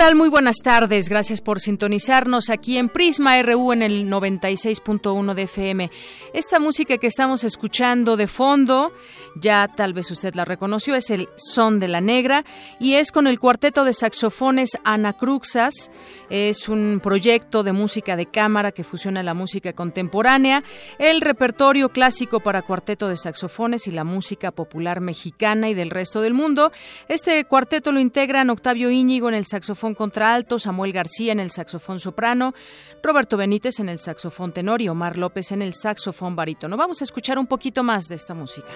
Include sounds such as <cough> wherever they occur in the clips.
Tal? Muy buenas tardes. Gracias por sintonizarnos aquí en Prisma RU en el 96.1 de FM. Esta música que estamos escuchando de fondo, ya tal vez usted la reconoció, es el Son de la Negra y es con el cuarteto de saxofones Anacruxas. Es un proyecto de música de cámara que fusiona la música contemporánea, el repertorio clásico para cuarteto de saxofones y la música popular mexicana y del resto del mundo. Este cuarteto lo integran Octavio Íñigo en el saxofón contralto, Samuel García en el saxofón soprano, Roberto Benítez en el saxofón tenor y Omar López en el saxofón barítono. Vamos a escuchar un poquito más de esta música.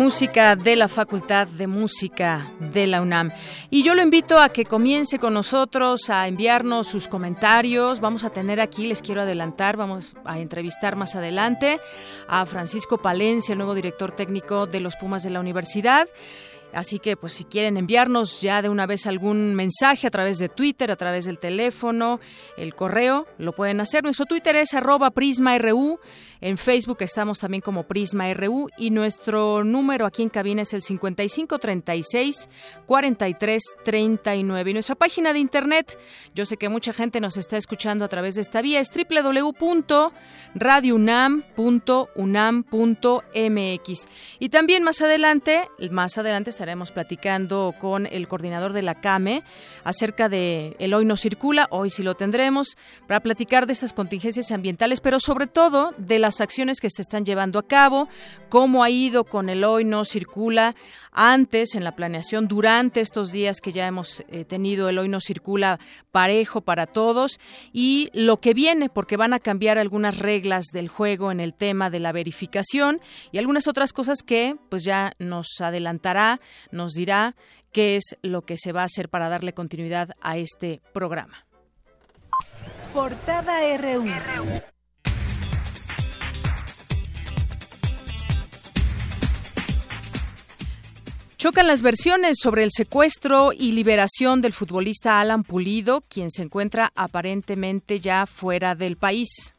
Música de la Facultad de Música de la UNAM. Y yo lo invito a que comience con nosotros a enviarnos sus comentarios. Vamos a tener aquí, les quiero adelantar, vamos a entrevistar más adelante a Francisco Palencia, el nuevo director técnico de los Pumas de la Universidad. Así que, pues, si quieren enviarnos ya de una vez algún mensaje a través de Twitter, a través del teléfono, el correo, lo pueden hacer. Nuestro Twitter es arroba prisma.ru. En Facebook estamos también como Prisma RU y nuestro número aquí en cabina es el 5536 4339. Y nuestra página de internet, yo sé que mucha gente nos está escuchando a través de esta vía, es www.radiounam.unam.mx. Y también más adelante, más adelante estaremos platicando con el coordinador de la CAME acerca de el hoy no circula, hoy sí lo tendremos, para platicar de esas contingencias ambientales, pero sobre todo de la acciones que se están llevando a cabo, cómo ha ido con el hoy no circula antes en la planeación, durante estos días que ya hemos eh, tenido el hoy no circula parejo para todos y lo que viene, porque van a cambiar algunas reglas del juego en el tema de la verificación y algunas otras cosas que pues ya nos adelantará, nos dirá qué es lo que se va a hacer para darle continuidad a este programa. Portada RU. Chocan las versiones sobre el secuestro y liberación del futbolista Alan Pulido, quien se encuentra aparentemente ya fuera del país.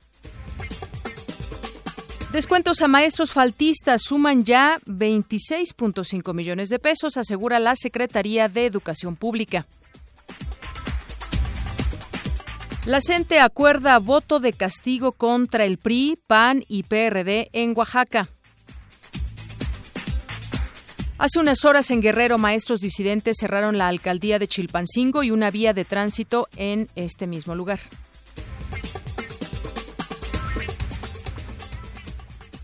Descuentos a maestros faltistas suman ya 26.5 millones de pesos, asegura la Secretaría de Educación Pública. La CENTE acuerda voto de castigo contra el PRI, PAN y PRD en Oaxaca. Hace unas horas en Guerrero, maestros disidentes cerraron la alcaldía de Chilpancingo y una vía de tránsito en este mismo lugar.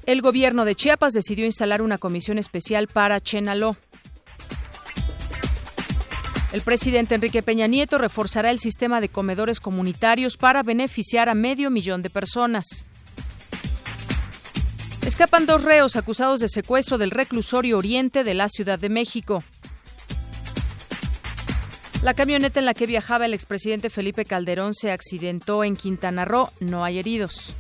El gobierno de Chiapas decidió instalar una comisión especial para Chenaló. El presidente Enrique Peña Nieto reforzará el sistema de comedores comunitarios para beneficiar a medio millón de personas. Escapan dos reos acusados de secuestro del reclusorio oriente de la Ciudad de México. La camioneta en la que viajaba el expresidente Felipe Calderón se accidentó en Quintana Roo. No hay heridos.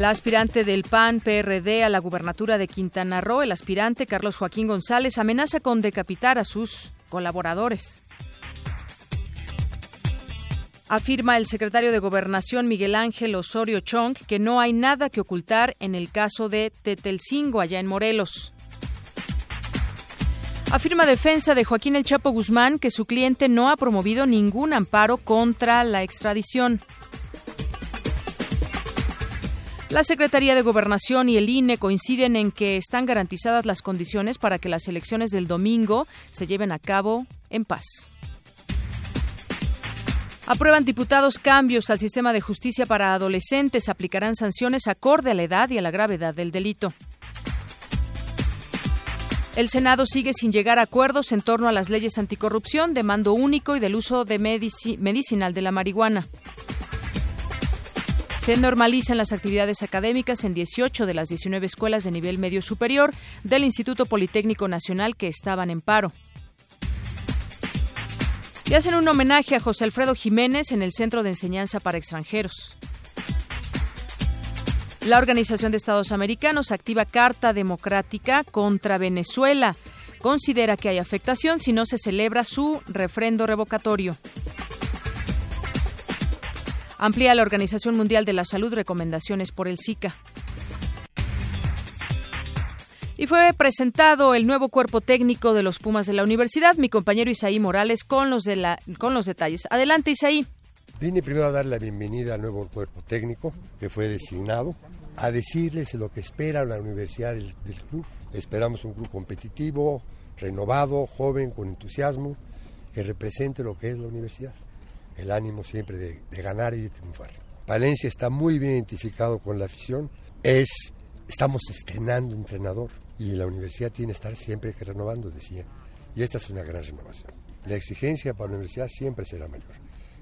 La aspirante del PAN PRD a la gubernatura de Quintana Roo, el aspirante Carlos Joaquín González, amenaza con decapitar a sus colaboradores. Afirma el secretario de Gobernación Miguel Ángel Osorio Chong que no hay nada que ocultar en el caso de Tetelcingo allá en Morelos. Afirma defensa de Joaquín El Chapo Guzmán que su cliente no ha promovido ningún amparo contra la extradición. La Secretaría de Gobernación y el INE coinciden en que están garantizadas las condiciones para que las elecciones del domingo se lleven a cabo en paz. Aprueban diputados cambios al sistema de justicia para adolescentes. Aplicarán sanciones acorde a la edad y a la gravedad del delito. El Senado sigue sin llegar a acuerdos en torno a las leyes anticorrupción, de mando único y del uso de medicinal de la marihuana. Se normalizan las actividades académicas en 18 de las 19 escuelas de nivel medio superior del Instituto Politécnico Nacional que estaban en paro. Y hacen un homenaje a José Alfredo Jiménez en el Centro de Enseñanza para Extranjeros. La Organización de Estados Americanos activa carta democrática contra Venezuela. Considera que hay afectación si no se celebra su refrendo revocatorio. Amplía la Organización Mundial de la Salud recomendaciones por el Zika. Y fue presentado el nuevo cuerpo técnico de los Pumas de la universidad. Mi compañero Isaí Morales con los, con los detalles. Adelante, Isaí. Vine primero a dar la bienvenida al nuevo cuerpo técnico que fue designado, a decirles lo que espera la universidad del, club. Esperamos un club competitivo, renovado, joven, con entusiasmo, que represente lo que es la universidad. El ánimo siempre de, ganar y de triunfar. Valencia está muy bien identificado con la afición. Es, estamos estrenando entrenador y la universidad tiene que estar siempre renovando, decía. Y esta es una gran renovación. La exigencia para la universidad siempre será mayor.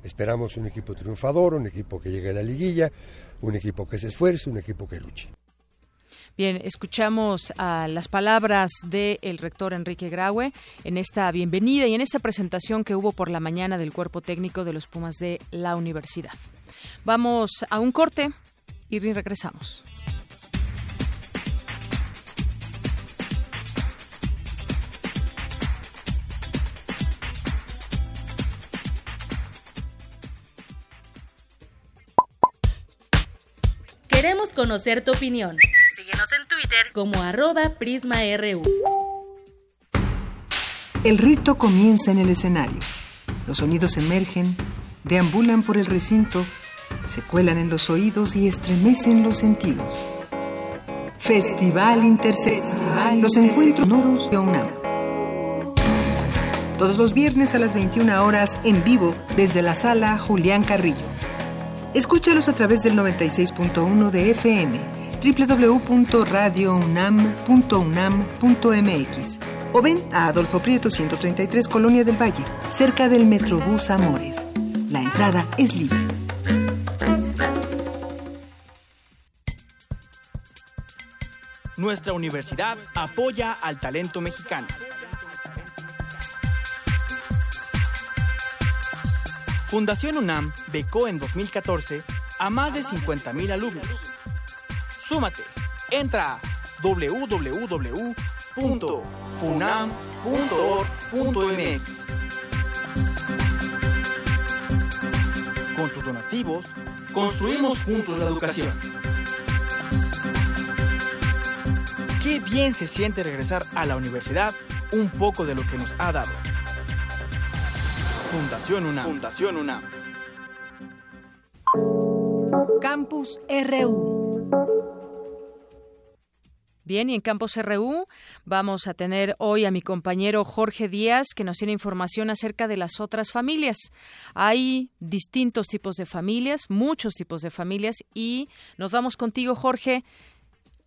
Esperamos un equipo triunfador, un equipo que llegue a la liguilla, un equipo que se esfuerce, un equipo que luche. Bien, escuchamos a las palabras del rector Enrique Graue en esta bienvenida y en esta presentación que hubo por la mañana del cuerpo técnico de los Pumas de la universidad. Vamos a un corte y regresamos. Queremos conocer tu opinión. Síguenos en Twitter como arroba PrismaRU. El rito comienza en el escenario. Los sonidos emergen, deambulan por el recinto, se cuelan en los oídos y estremecen los sentidos. Festival Interseccional. Los encuentros sonoros de UNAM. Todos los viernes a las 21 horas en vivo desde la sala Julián Carrillo. Escúchalos a través del 96.1 de FM, www.radiounam.unam.mx o ven a Adolfo Prieto 133 Colonia del Valle, cerca del Metrobús Amores. La entrada es libre. Nuestra universidad apoya al talento mexicano. Fundación UNAM becó en 2014 a más de 50.000 alumnos. Súmate, entra a www.funam.org.mx. Con tus donativos, construimos juntos la educación. Qué bien se siente regresar a la universidad un poco de lo que nos ha dado. Fundación UNAM. Fundación UNAM. Campus RU. Bien, y en Campus RU vamos a tener hoy a mi compañero Jorge Díaz, que nos tiene información acerca de las otras familias. Hay distintos tipos de familias, muchos tipos de familias, y nos vamos contigo, Jorge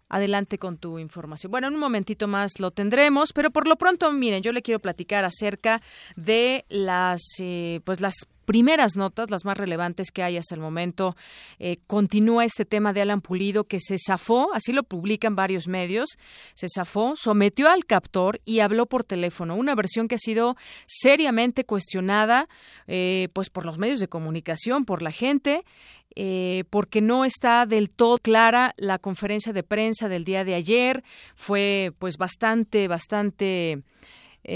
adelante con tu información. Bueno, en un momentito más lo tendremos, pero por lo pronto, miren, yo le quiero platicar acerca de las, eh, pues las primeras notas, las más relevantes que hay hasta el momento, eh, continúa este tema de Alan Pulido que se zafó, así lo publican varios medios, se zafó, sometió al captor y habló por teléfono, una versión que ha sido seriamente cuestionada eh, pues por los medios de comunicación, por la gente. Eh, porque no está del todo clara la conferencia de prensa del día de ayer fue pues bastante bastante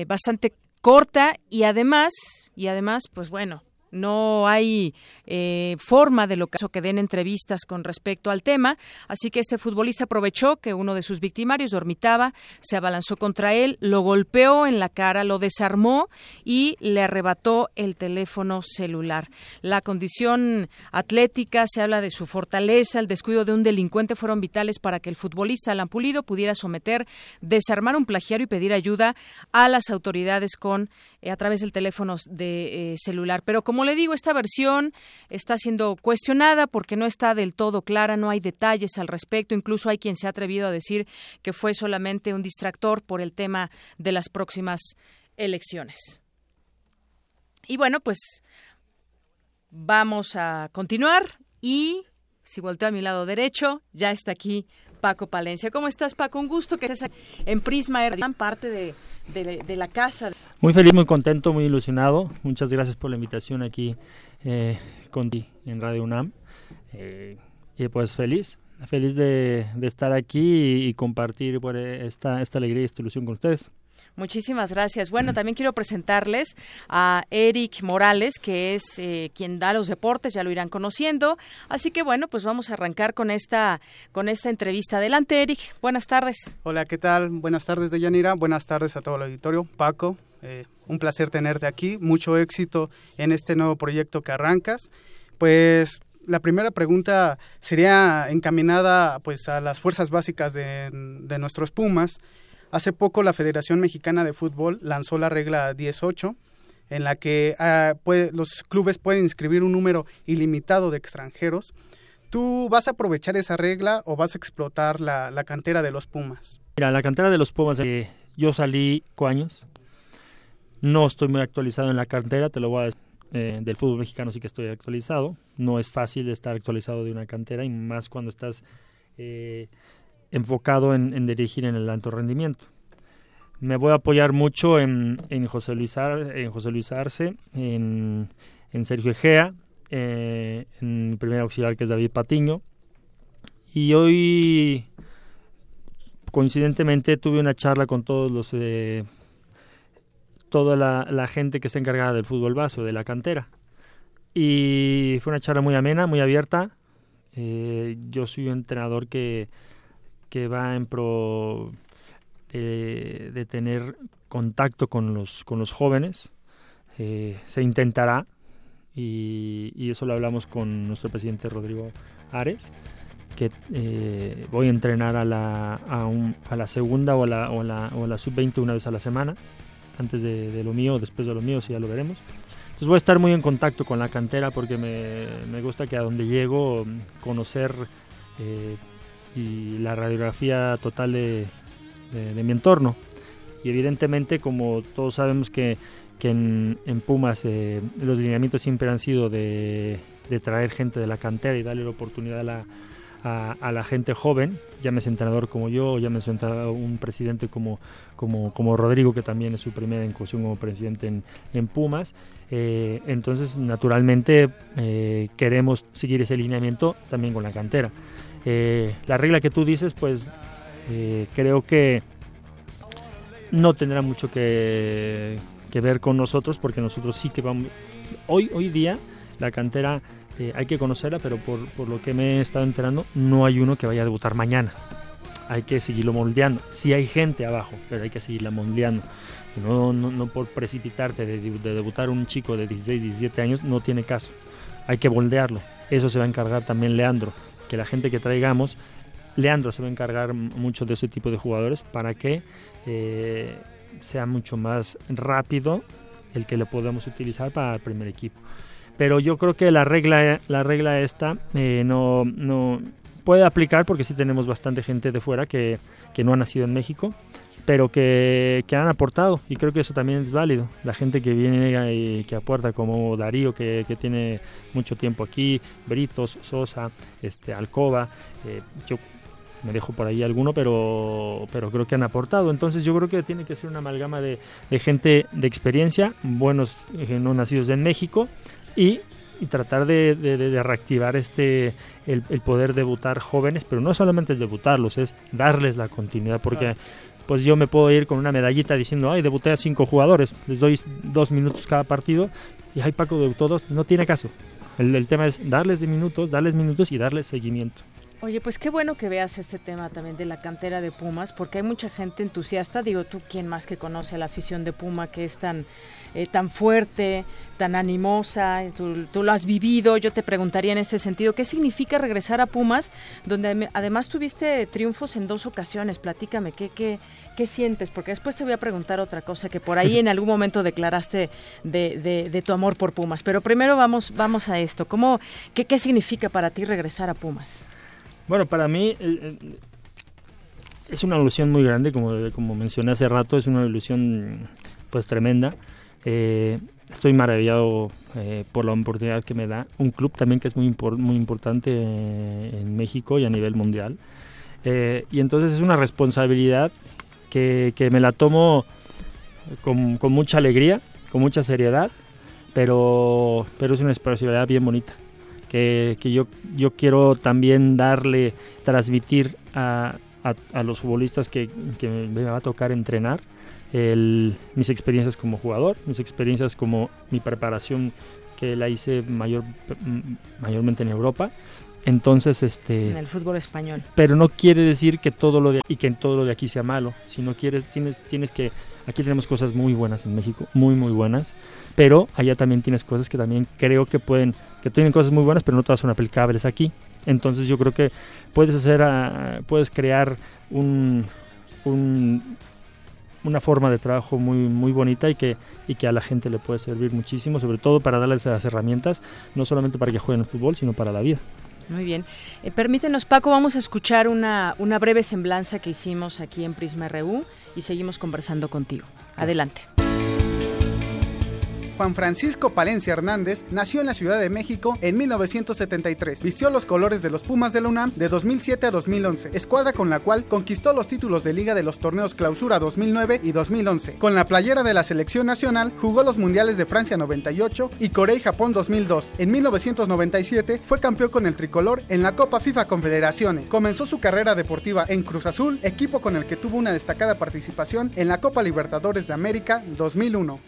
bastante corta y además y además pues bueno no hay eh, forma de lo que den entrevistas con respecto al tema, así que este futbolista aprovechó que uno de sus victimarios dormitaba, se abalanzó contra él, lo golpeó en la cara, lo desarmó y le arrebató el teléfono celular. La condición atlética se habla de su fortaleza, el descuido de un delincuente fueron vitales para que el futbolista Alan Pulido pudiera someter, desarmar un plagiario y pedir ayuda a las autoridades con eh, a través del teléfono de eh, celular. Pero le digo, esta versión está siendo cuestionada porque no está del todo clara, no hay detalles al respecto, incluso hay quien se ha atrevido a decir que fue solamente un distractor por el tema de las próximas elecciones. Y bueno, pues vamos a continuar y si volteo a mi lado derecho, ya está aquí Paco Palencia. ¿Cómo estás, Paco? Un gusto que estés en Prisma, gran parte de, de, la casa. Muy feliz, muy contento, muy ilusionado. Muchas gracias por la invitación aquí eh, con ti en Radio UNAM. Eh, y pues feliz, feliz de, estar aquí y, compartir por esta, esta alegría y esta ilusión con ustedes. Muchísimas gracias. Bueno, también quiero presentarles a Eric Morales, que es eh, quien da los deportes, ya lo irán conociendo. Así que bueno, pues vamos a arrancar con esta con esta entrevista. Adelante, Eric. Buenas tardes. Hola, ¿qué tal? Buenas tardes, Deyanira. Buenas tardes a todo el auditorio. Paco, eh, un placer tenerte aquí. Mucho éxito en este nuevo proyecto que arrancas. Pues la primera pregunta sería encaminada pues a las fuerzas básicas de, de nuestros Pumas. Hace poco la Federación Mexicana de Fútbol lanzó la regla 18 en la que ah, los clubes pueden inscribir un número ilimitado de extranjeros. ¿Tú vas a aprovechar esa regla o vas a explotar la, cantera de los Pumas? Mira, la cantera de los Pumas, eh, yo salí años, no estoy muy actualizado en la cantera, te lo voy a decir. Eh, del fútbol mexicano sí que estoy actualizado. No es fácil estar actualizado de una cantera y más cuando estás eh, enfocado en, dirigir en el alto rendimiento. Me voy a apoyar mucho en, José, Luis Luis Arce, en, Sergio Egea, eh, en el primer auxiliar que es David Patiño. Y hoy, coincidentemente, tuve una charla con todos los... Eh, toda la, gente que está encargada del fútbol base de la cantera. Y fue una charla muy amena, muy abierta. Eh, yo soy un entrenador que que va en pro de, tener contacto con los, con los jóvenes. Eh, se intentará, y, eso lo hablamos con nuestro presidente Rodrigo Ares, que eh, voy a entrenar a la, a, a la segunda o a la, o la, o la sub-20 una vez a la semana, antes de, lo mío, después de lo mío, si ya lo veremos. Entonces voy a estar muy en contacto con la cantera porque me, me gusta que a donde llego conocer eh, y la radiografía total de, mi entorno. Y evidentemente, como todos sabemos que, en, Pumas eh, los lineamientos siempre han sido de, traer gente de la cantera y darle la oportunidad a la, a, la gente joven, llámese entrenador como yo, llámese un presidente como, como, como Rodrigo, que también es su primera incursión como presidente en, en Pumas. Eh, entonces, naturalmente, eh, queremos seguir ese lineamiento también con la cantera. Eh, la regla que tú dices, pues eh, creo que no tendrá mucho que, ver con nosotros, porque nosotros sí que vamos. Hoy, hoy día, la cantera eh, hay que conocerla, pero por, lo que me he estado enterando, no hay uno que vaya a debutar mañana. Hay que seguirlo moldeando. Sí hay gente abajo, pero hay que seguirla moldeando. No, no, por precipitarte de, de debutar un chico de 16, 17 años, no tiene caso. Hay que moldearlo. Eso se va a encargar también Leandro que la gente que traigamos, Leandro se va a encargar mucho de ese tipo de jugadores para que eh, sea mucho más rápido el que lo podamos utilizar para el primer equipo. Pero yo creo que la regla, la regla esta eh, no, no puede aplicar porque sí tenemos bastante gente de fuera que, que no ha nacido en México pero que, han aportado y creo que eso también es válido. La gente que viene y que aporta como Darío que, tiene mucho tiempo aquí, Britos, Sosa, este, Alcoba, eh, yo me dejo por ahí alguno, pero, pero creo que han aportado. Entonces yo creo que tiene que ser una amalgama de, gente de experiencia, buenos eh, no nacidos en México y tratar de, reactivar este el, poder debutar jóvenes, pero no solamente es debutarlos, es darles la continuidad, porque pues yo me puedo ir con una medallita diciendo, ay, debuté a cinco jugadores, les doy dos minutos cada partido, y ay, Paco debutó dos, no tiene caso. El, tema es darles de minutos, darles minutos y darles seguimiento. Oye, pues qué bueno que veas este tema también de la cantera de Pumas, porque hay mucha gente entusiasta. Digo, tú, ¿quién más que conoce a la afición de Puma que es tan, eh, tan fuerte, tan animosa? Tú, tú, lo has vivido. Yo te preguntaría en este sentido, ¿qué significa regresar a Pumas, donde además tuviste triunfos en dos ocasiones? Platícame, ¿qué, qué, qué sientes? Porque después te voy a preguntar otra cosa que por ahí <laughs> en algún momento declaraste de, de, de tu amor por Pumas. Pero primero vamos, vamos a esto. ¿Cómo, qué, ¿Qué significa para ti regresar a Pumas? Bueno, para mí es una ilusión muy grande, como, como mencioné hace rato, es una ilusión pues tremenda. Eh, estoy maravillado eh, por la oportunidad que me da un club también que es muy, muy importante eh, en México y a nivel mundial. Y entonces es una responsabilidad que, que me la tomo con, con, mucha alegría, con mucha seriedad, pero, pero es una responsabilidad bien bonita que, que yo, yo quiero también darle, transmitir a, a, a los futbolistas que, que, me va a tocar entrenar. El, mis experiencias como jugador, mis experiencias como mi preparación que la hice mayor, mayormente en Europa. Entonces, este... En el fútbol español. Pero no quiere decir que todo lo de, y que todo lo de aquí sea malo. Si no quieres, tienes, tienes que... Aquí tenemos cosas muy buenas en México, muy, muy buenas. Pero allá también tienes cosas que también creo que pueden que tienen cosas muy buenas, pero no todas son aplicables aquí. Entonces yo creo que puedes hacer, uh, puedes crear un, un, una forma de trabajo muy, muy bonita y que, y que a la gente le puede servir muchísimo, sobre todo para darles las herramientas, no solamente para que jueguen el fútbol, sino para la vida. Muy bien. Eh, permítenos, Paco, vamos a escuchar una, una breve semblanza que hicimos aquí en Prisma RU y seguimos conversando contigo. Adelante. Juan Francisco Palencia Hernández nació en la Ciudad de México en 1973. Vistió los colores de los Pumas de la UNAM de 2007 a 2011, escuadra con la cual conquistó los títulos de liga de los torneos Clausura 2009 y 2011. Con la playera de la selección nacional jugó los mundiales de Francia 98 y Corea y Japón 2002. En 1997 fue campeón con el tricolor en la Copa FIFA Confederaciones. Comenzó su carrera deportiva en Cruz Azul, equipo con el que tuvo una destacada participación en la Copa Libertadores de América 2001.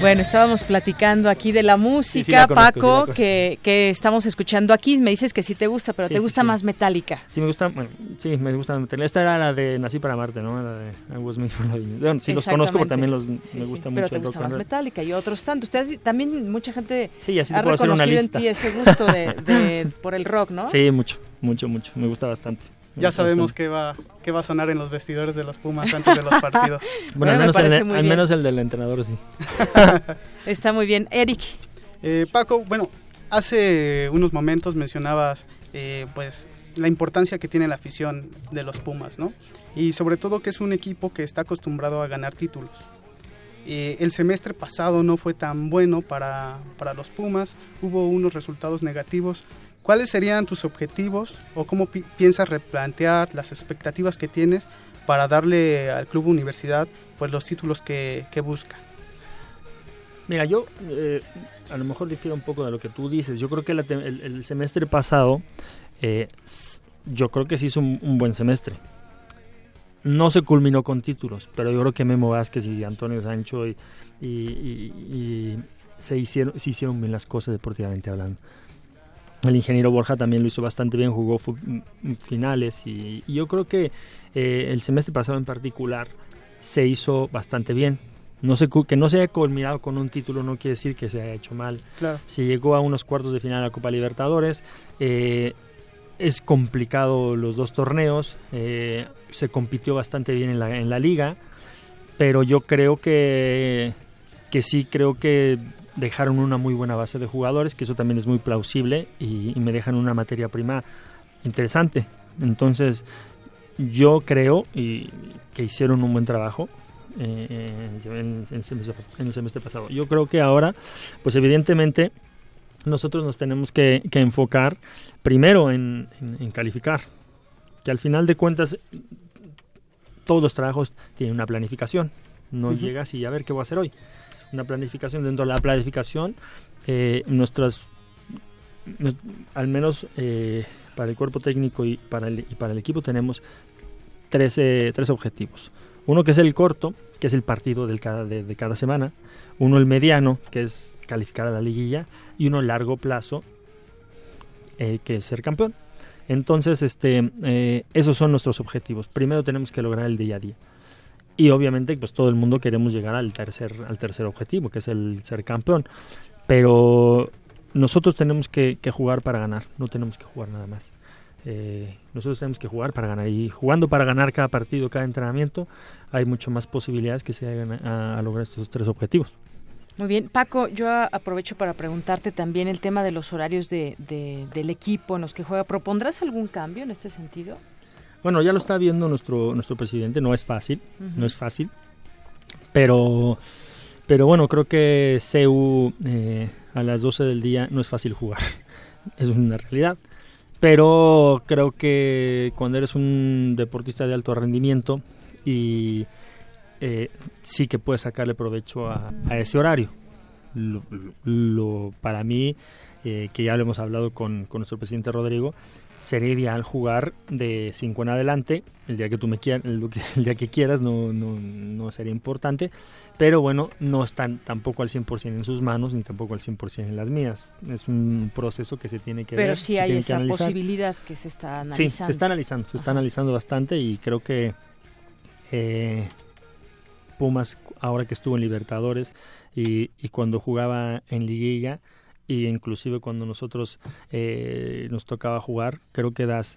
Bueno, estábamos platicando aquí de la música, sí, sí la conozco, Paco, sí que, que, estamos escuchando aquí. Me dices que sí te gusta, pero te gusta más metálica. Sí, me gusta, bueno, sí, me gusta metálica. Esta era la de Nací para Marte, ¿no? La de I Was Made for Loving bueno, Sí, los conozco, pero también los, me gusta mucho. Pero te gusta más metálica y otros tantos. Ustedes también, mucha gente sí, así ha hacer una reconocido lista. en ti ese gusto de, de, <laughs> por el rock, ¿no? Sí, mucho, mucho, mucho. Me gusta bastante. Ya sabemos qué va, qué va a sonar en los vestidores de los Pumas antes de los <laughs> partidos. bueno, bueno, al, menos el, al menos el del entrenador sí. <laughs> Está muy bien. Eric. Eh, Paco, bueno, hace unos momentos mencionabas eh, pues la importancia que tiene la afición de los Pumas, ¿no? Y sobre todo que es un equipo que está acostumbrado a ganar títulos. Eh, el semestre pasado no fue tan bueno para, para los Pumas, hubo unos resultados negativos. ¿Cuáles serían tus objetivos o cómo pi piensas replantear las expectativas que tienes para darle al club universidad pues los títulos que, que busca? Mira, yo eh, a lo mejor difiero un poco de lo que tú dices. Yo creo que la, el, el, semestre pasado, eh, yo creo que se hizo un, un, buen semestre. No se culminó con títulos, pero yo creo que Memo Vázquez y Antonio Sancho y, y, y, y se, hicieron, se hicieron bien las cosas deportivamente hablando. El ingeniero Borja también lo hizo bastante bien, jugó finales y, y yo creo que eh, el semestre pasado en particular se hizo bastante bien. No se, que no se haya culminado con un título no quiere decir que se haya hecho mal. Claro. Se llegó a unos cuartos de final de la Copa Libertadores. Eh, es complicado los dos torneos. Eh, se compitió bastante bien en la, en la liga. Pero yo creo que, que sí, creo que dejaron una muy buena base de jugadores, que eso también es muy plausible y, y me dejan una materia prima interesante. Entonces, yo creo y, que hicieron un buen trabajo. Eh, en, en, semestre, en, el semestre pasado. Yo creo que ahora, pues evidentemente, nosotros nos tenemos que, que enfocar primero en, en, calificar, que al final de cuentas todos los trabajos tienen una planificación, no uh -huh. llegas y a ver qué voy a hacer hoy. Una planificación, dentro de la planificación, eh, nuestras, al menos eh, para el cuerpo técnico y para el, y para el equipo tenemos tres, tres objetivos Uno que es el corto, que es el partido del cada, de, cada semana, uno el mediano, que es calificar a la liguilla, y uno largo plazo, eh, que es ser campeón. Entonces, este, eh, esos son nuestros objetivos. Primero tenemos que lograr el día a día. Y obviamente, pues todo el mundo queremos llegar al tercer, al tercer objetivo, que es el ser campeón. Pero nosotros tenemos que, jugar para ganar, no tenemos que jugar nada más. Eh, nosotros tenemos que jugar para ganar y jugando para ganar cada partido, cada entrenamiento, hay mucho más posibilidades que se hagan a, lograr estos tres objetivos. Muy bien, Paco, yo aprovecho para preguntarte también el tema de los horarios de, del equipo en los que juega. ¿Propondrás algún cambio en este sentido? Bueno, ya lo está viendo nuestro nuestro presidente, no es fácil, no es fácil, pero pero bueno, creo que CEU eh, a las 12 del día no es fácil jugar, <laughs> es una realidad. Pero creo que cuando eres un deportista de alto rendimiento y eh, sí que puedes sacarle provecho a, ese horario. Lo, para mí, eh, que ya lo hemos hablado con, con, nuestro presidente Rodrigo, sería ideal jugar de 5 en adelante, el día que tú me quieras, el, día que quieras, no, no, no sería importante, pero bueno, no están tampoco al 100% en sus manos ni tampoco al 100% en las mías. Es un proceso que se tiene que pero ver. Pero sí hay esa posibilidad que se está analizando. Sí, se está analizando, se está analizando bastante y creo que eh, Pumas, ahora que estuvo en Libertadores y, y cuando jugaba en Liguilla, y inclusive cuando nosotros eh, nos tocaba jugar, creo que das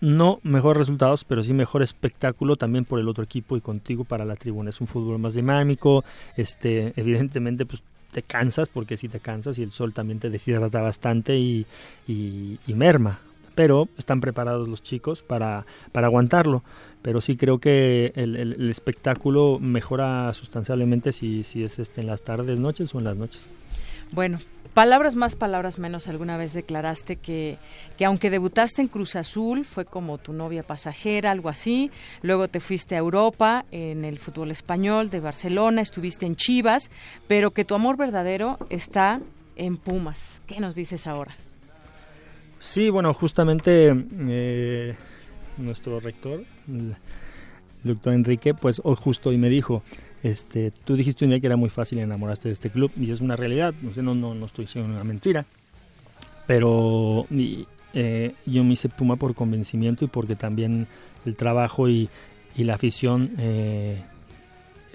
no mejores resultados, pero sí mejor espectáculo también por el otro equipo y contigo para la tribuna. Es un fútbol más dinámico, este, evidentemente pues te cansas, porque si te cansas y el sol también te deshidrata bastante y, y, merma. Pero están preparados los chicos para, para aguantarlo. Pero sí creo que el, el, espectáculo mejora sustancialmente si, si es este en las tardes, noches o en las noches. Bueno, Palabras más, palabras menos, alguna vez declaraste que, que aunque debutaste en Cruz Azul, fue como tu novia pasajera, algo así, luego te fuiste a Europa en el fútbol español de Barcelona, estuviste en Chivas, pero que tu amor verdadero está en Pumas. ¿Qué nos dices ahora? Sí, bueno, justamente eh, nuestro rector, el doctor Enrique, pues justo hoy me dijo, este, tú dijiste un día que era muy fácil enamorarte de este club y es una realidad, no, no, no estoy diciendo una mentira, pero eh, yo me hice Puma por convencimiento y porque también el trabajo y, la afición eh,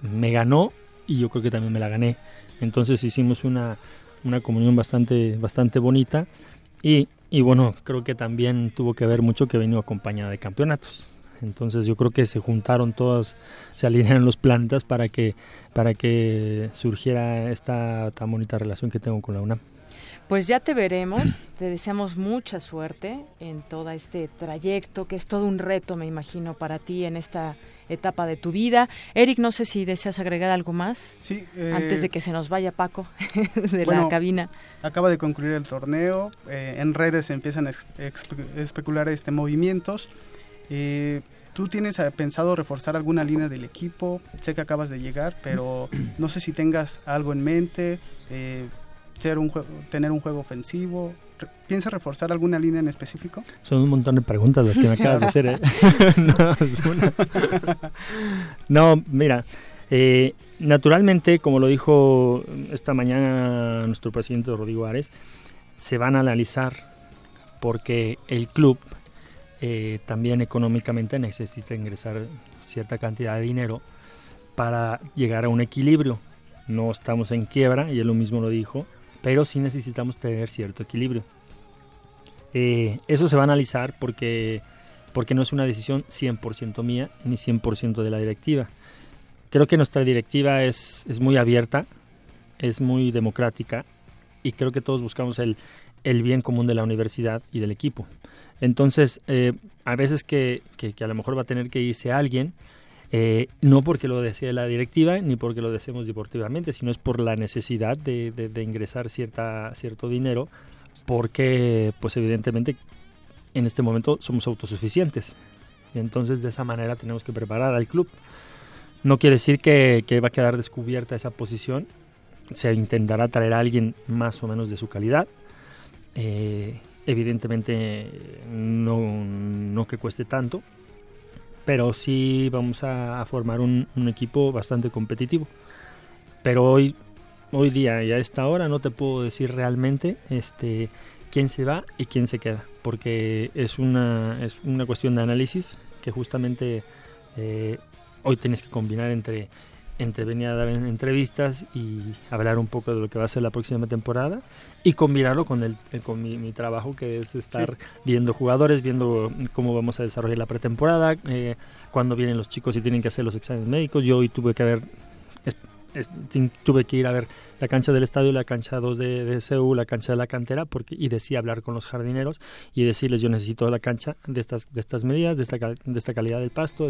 me ganó y yo creo que también me la gané. Entonces hicimos una, una comunión bastante, bastante bonita y, y bueno, creo que también tuvo que ver mucho que venido acompañada de campeonatos. Entonces yo creo que se juntaron todos, se alinearon los planetas para que, para que surgiera esta tan bonita relación que tengo con la UNAM. Pues ya te veremos, <clears throat> te deseamos mucha suerte en todo este trayecto, que es todo un reto, me imagino, para ti en esta etapa de tu vida. Eric, no sé si deseas agregar algo más sí, antes de eh, que se nos vaya Paco <laughs> de la cabina. Acaba de concluir el torneo, eh, en redes se empiezan a especular este movimientos. Eh, ¿Tú tienes eh, pensado reforzar alguna línea del equipo? Sé que acabas de llegar, pero no sé si tengas algo en mente, eh, ser un tener un juego ofensivo. ¿Piensas reforzar alguna línea en específico? Son un montón de preguntas las que me acabas de hacer. ¿eh? <laughs> <laughs> no, mira, naturalmente, como lo dijo esta mañana nuestro presidente Rodrigo Ares, se van a analizar porque el club eh, también económicamente necesita ingresar cierta cantidad de dinero para llegar a un equilibrio. No estamos en quiebra, y él lo mismo lo dijo, pero sí necesitamos tener cierto equilibrio. Eh, eso se va a analizar porque, porque no es una decisión 100% mía ni 100% de la directiva. Creo que nuestra directiva es, es muy abierta, es muy democrática y creo que todos buscamos el, el bien común de la universidad y del equipo. Entonces, eh, a veces que, que, a lo mejor va a tener que irse alguien, eh, no porque lo desee la directiva ni porque lo deseemos deportivamente, sino es por la necesidad de, de, ingresar cierta, cierto dinero, porque pues evidentemente en este momento somos autosuficientes. Y entonces de esa manera tenemos que preparar al club. No quiere decir que, que va a quedar descubierta esa posición, se intentará traer a alguien más o menos de su calidad. Eh, evidentemente no, no que cueste tanto, pero sí vamos a, formar un, equipo bastante competitivo. Pero hoy, hoy día y a esta hora no te puedo decir realmente este, quién se va y quién se queda, porque es una, es una cuestión de análisis que justamente eh, hoy tienes que combinar entre entre venir a dar entrevistas y hablar un poco de lo que va a ser la próxima temporada y combinarlo con el eh, con mi, trabajo que es estar viendo jugadores, viendo cómo vamos a desarrollar la pretemporada, eh, cuando vienen los chicos y tienen que hacer los exámenes médicos. Yo hoy tuve que ver tuve que ir a ver la cancha del estadio, la cancha 2 de, de la cancha de la cantera, porque y decía hablar con los jardineros y decirles yo necesito la cancha de estas de estas medidas, de esta, de esta calidad del pasto.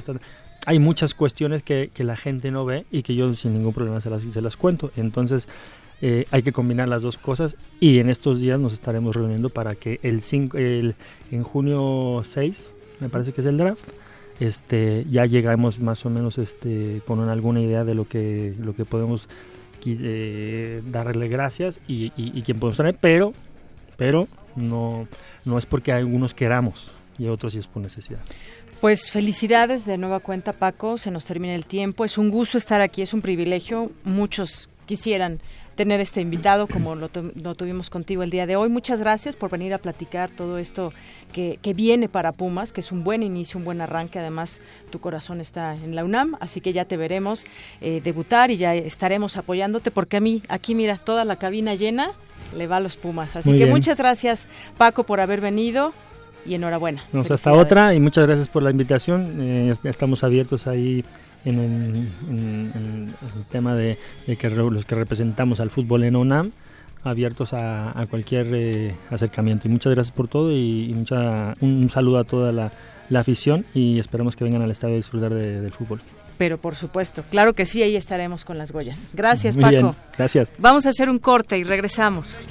Hay muchas cuestiones que, que, la gente no ve y que yo sin ningún problema se las, se las cuento. Entonces eh, hay que combinar las dos cosas y en estos días nos estaremos reuniendo para que el, 5, el en junio 6, me parece que es el draft, este ya llegamos más o menos este con alguna idea de lo que lo que podemos eh, darle gracias y, y, quién podemos tener pero pero no no es porque algunos queramos y otros sí es por necesidad. Pues felicidades de nueva cuenta Paco, se nos termina el tiempo, es un gusto estar aquí, es un privilegio, muchos quisieran tener este invitado como lo, tuvimos contigo el día de hoy. Muchas gracias por venir a platicar todo esto que, viene para Pumas, que es un buen inicio, un buen arranque. Además, tu corazón está en la UNAM, así que ya te veremos eh, debutar y ya estaremos apoyándote porque a mí, aquí mira, toda la cabina llena le va a los Pumas. Así que muchas gracias, Paco, por haber venido y enhorabuena. Nos hasta otra y muchas gracias por la invitación. Eh, estamos abiertos ahí en, el tema de, que los que representamos al fútbol en ONAM abiertos a, cualquier eh, acercamiento. Y muchas gracias por todo y, mucha, un, saludo a toda la, afición y esperamos que vengan al estadio a disfrutar del fútbol. Pero por supuesto, claro que sí, ahí estaremos con las Goyas. Gracias, Paco. gracias. Vamos a hacer un corte y regresamos.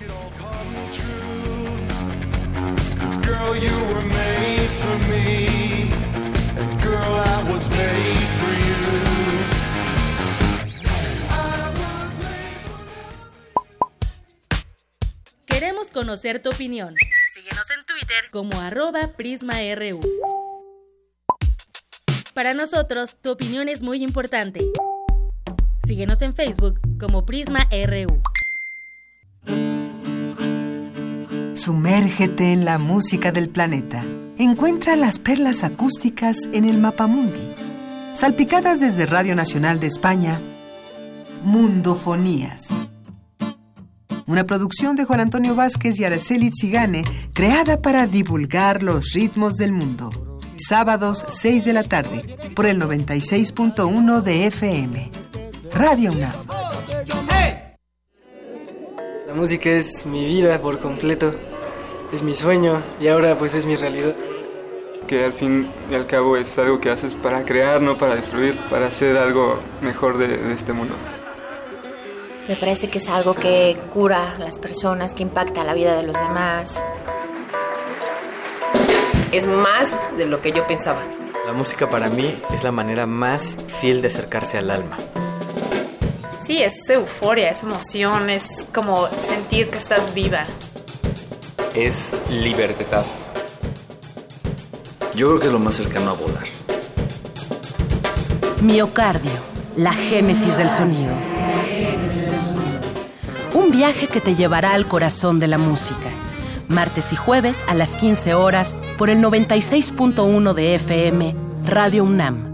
Queremos conocer tu opinión. Síguenos en Twitter como arroba PrismaRU. Para nosotros, tu opinión es muy importante. Síguenos en Facebook como PrismaRU. Sumérgete en la música del planeta. Encuentra las perlas acústicas en el Mapamundi. Salpicadas desde Radio Nacional de España, Mundofonías una producción de Juan Antonio Vázquez y Araceli Zigane, creada para divulgar los ritmos del mundo. Sábados 6 de la tarde, por el 96.1 de FM. Radio UNAM. La música es mi vida por completo, es mi sueño y ahora pues es mi realidad. Que al fin y al cabo es algo que haces para crear, no para destruir, para hacer algo mejor de, de este mundo. Me parece que es algo que cura a las personas, que impacta la vida de los demás. Es más de lo que yo pensaba. La música para mí es la manera más fiel de acercarse al alma. Sí, es euforia, es emoción, es como sentir que estás viva. Es libertad. Yo creo que es lo más cercano a volar. Miocardio, la génesis del sonido viaje que te llevará al corazón de la música. Martes y jueves a las 15 horas por el 96.1 de FM, Radio UNAM.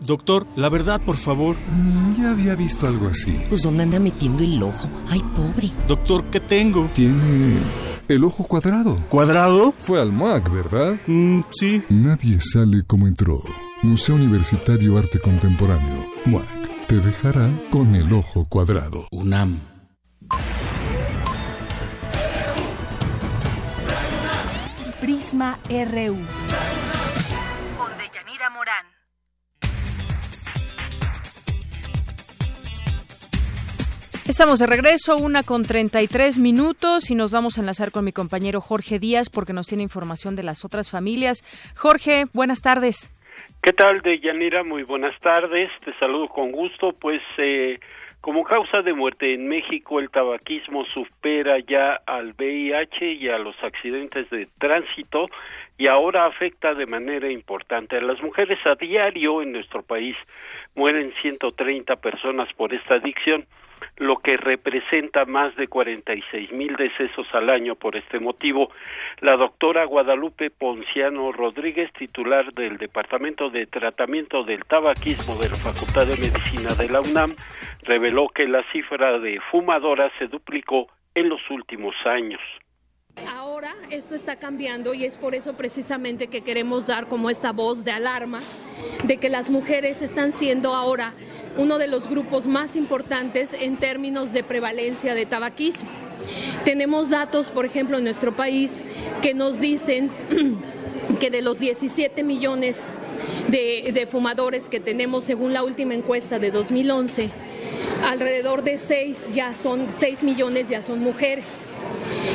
Doctor, la verdad, por favor. Mm, ya había visto algo así. Pues ¿dónde anda metiendo el ojo? Ay, pobre. Doctor, ¿qué tengo? Tiene el ojo cuadrado. ¿Cuadrado? Fue al MAC, ¿verdad? Mm, sí. Nadie sale como entró. Museo Universitario Arte Contemporáneo, MUAC, te dejará con el ojo cuadrado. UNAM. Prisma RU. Con Deyanira Morán. Estamos de regreso, una con 33 minutos y nos vamos a enlazar con mi compañero Jorge Díaz porque nos tiene información de las otras familias. Jorge, buenas tardes. ¿Qué tal, de Yanira? Muy buenas tardes. Te saludo con gusto. Pues eh, Como causa de muerte en México, el tabaquismo supera ya al VIH y a los accidentes de tránsito y ahora afecta de manera importante a las mujeres a diario en nuestro país. Mueren 130 personas por esta adicción lo que representa más de 46 mil decesos al año por este motivo. La doctora Guadalupe Ponciano Rodríguez, titular del Departamento de Tratamiento del Tabaquismo de la Facultad de Medicina de la UNAM, reveló que la cifra de fumadoras se duplicó en los últimos años. Ahora esto está cambiando y es por eso precisamente que queremos dar como esta voz de alarma de que las mujeres están siendo ahora uno de los grupos más importantes en términos de prevalencia de tabaquismo. Tenemos datos, por ejemplo, en nuestro país que nos dicen <clears throat> que de los 17 millones de, fumadores que tenemos según la última encuesta de 2011, alrededor de 6 ya son 6 millones ya son mujeres.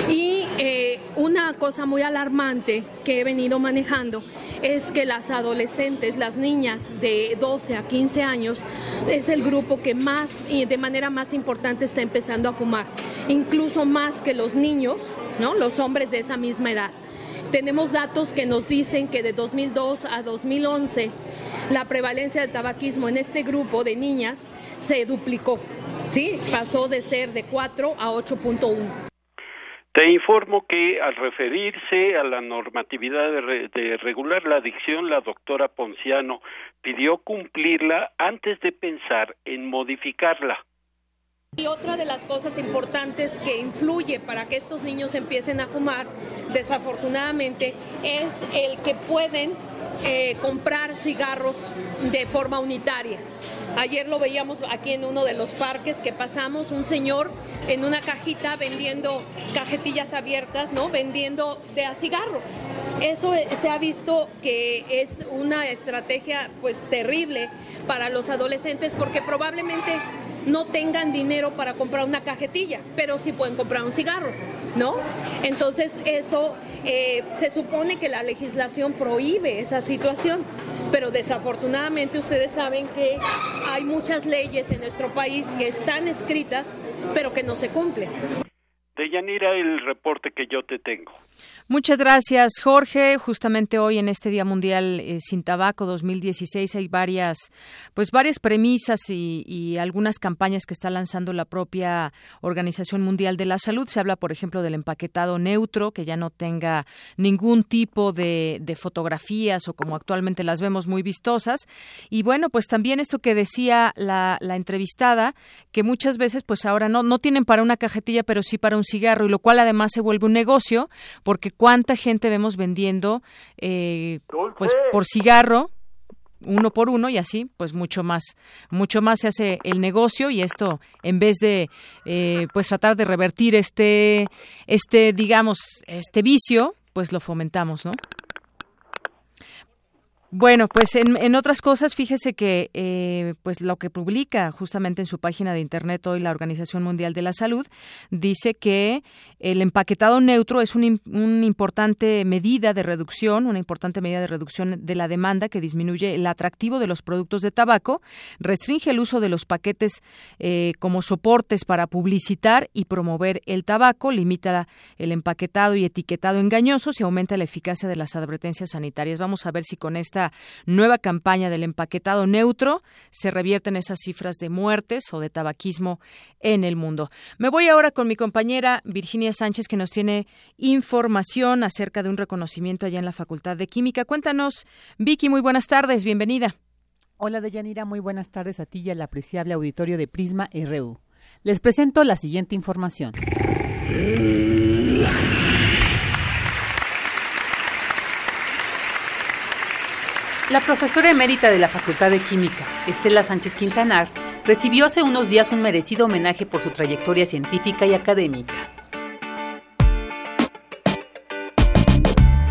Y eh, una cosa muy alarmante que he venido manejando es que las adolescentes, las niñas de 12 a 15 años, es el grupo que más y de manera más importante está empezando a fumar, incluso más que los niños, ¿no? Los hombres de esa misma edad. Tenemos datos que nos dicen que de 2002 a 2011 la prevalencia de tabaquismo en este grupo de niñas se duplicó, ¿sí? Pasó de ser de 4 a 8.1. Te informo que al referirse a la normatividad de, regular la adicción, la doctora Ponciano pidió cumplirla antes de pensar en modificarla. Y otra de las cosas importantes que influye para que estos niños empiecen a fumar, desafortunadamente, es el que pueden eh, comprar cigarros de forma unitaria. Ayer lo veíamos aquí en uno de los parques que pasamos, un señor en una cajita vendiendo cajetillas abiertas, ¿no? Vendiendo de a cigarro. Eso se ha visto que es una estrategia pues terrible para los adolescentes porque probablemente no tengan dinero para comprar una cajetilla, pero sí pueden comprar un cigarro, ¿no? Entonces eso eh, se supone que la legislación prohíbe esa situación, pero desafortunadamente ustedes saben que hay muchas leyes en nuestro país que están escritas, pero que no se cumplen. De Yanira, el reporte que yo te tengo. Muchas gracias, Jorge. Justamente hoy en este Día Mundial eh, sin Tabaco 2016 hay varias, pues varias premisas y, algunas campañas que está lanzando la propia Organización Mundial de la Salud. Se habla, por ejemplo, del empaquetado neutro, que ya no tenga ningún tipo de, fotografías o como actualmente las vemos muy vistosas. Y bueno, pues también esto que decía la, entrevistada, que muchas veces, pues ahora no, no tienen para una cajetilla, pero sí para un cigarro, y lo cual además se vuelve un negocio, porque cuánta gente vemos vendiendo eh, pues por cigarro uno por uno y así pues mucho más mucho más se hace el negocio y esto en vez de eh, pues tratar de revertir este este digamos este vicio pues lo fomentamos no bueno, pues en, otras cosas, fíjese que eh, pues lo que publica justamente en su página de internet hoy la Organización Mundial de la Salud dice que el empaquetado neutro es una un importante medida de reducción, una importante medida de reducción de la demanda que disminuye el atractivo de los productos de tabaco, restringe el uso de los paquetes eh, como soportes para publicitar y promover el tabaco, limita el empaquetado y etiquetado engañosos y aumenta la eficacia de las advertencias sanitarias. Vamos a ver si con esta nueva campaña del empaquetado neutro se revierten esas cifras de muertes o de tabaquismo en el mundo. Me voy ahora con mi compañera Virginia Sánchez que nos tiene información acerca de un reconocimiento allá en la Facultad de Química. Cuéntanos, Vicky, muy buenas tardes, bienvenida. Hola Deyanira, muy buenas tardes a ti y al apreciable auditorio de Prisma RU. Les presento la siguiente información. La profesora emérita de la Facultad de Química, Estela Sánchez Quintanar, recibió hace unos días un merecido homenaje por su trayectoria científica y académica.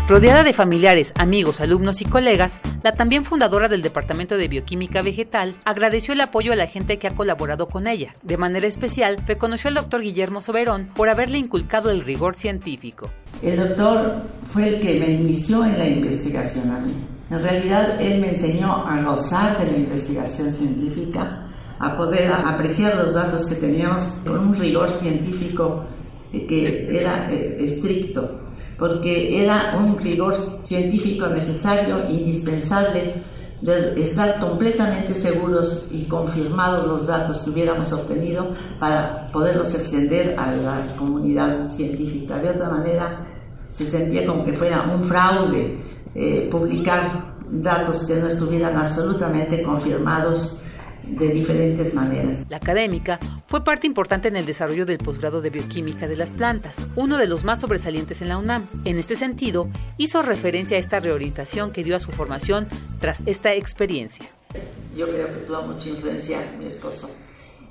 Rodeada de familiares, amigos, alumnos y colegas, la también fundadora del Departamento de Bioquímica Vegetal agradeció el apoyo a la gente que ha colaborado con ella. De manera especial, reconoció al doctor Guillermo Soberón por haberle inculcado el rigor científico. El doctor fue el que me inició en la investigación a mí. En realidad, él me enseñó a gozar de la investigación científica, a poder apreciar los datos que teníamos con un rigor científico que era eh, estricto, porque era un rigor científico necesario, indispensable, de estar completamente seguros y confirmados los datos que hubiéramos obtenido para poderlos extender a la comunidad científica. De otra manera, se sentía como que fuera un fraude eh, publicar datos que no estuvieran absolutamente confirmados de diferentes maneras. La académica fue parte importante en el desarrollo del posgrado de bioquímica de las plantas, uno de los más sobresalientes en la UNAM. En este sentido, hizo referencia a esta reorientación que dio a su formación tras esta experiencia. Yo creo que tuvo mucha influencia mi esposo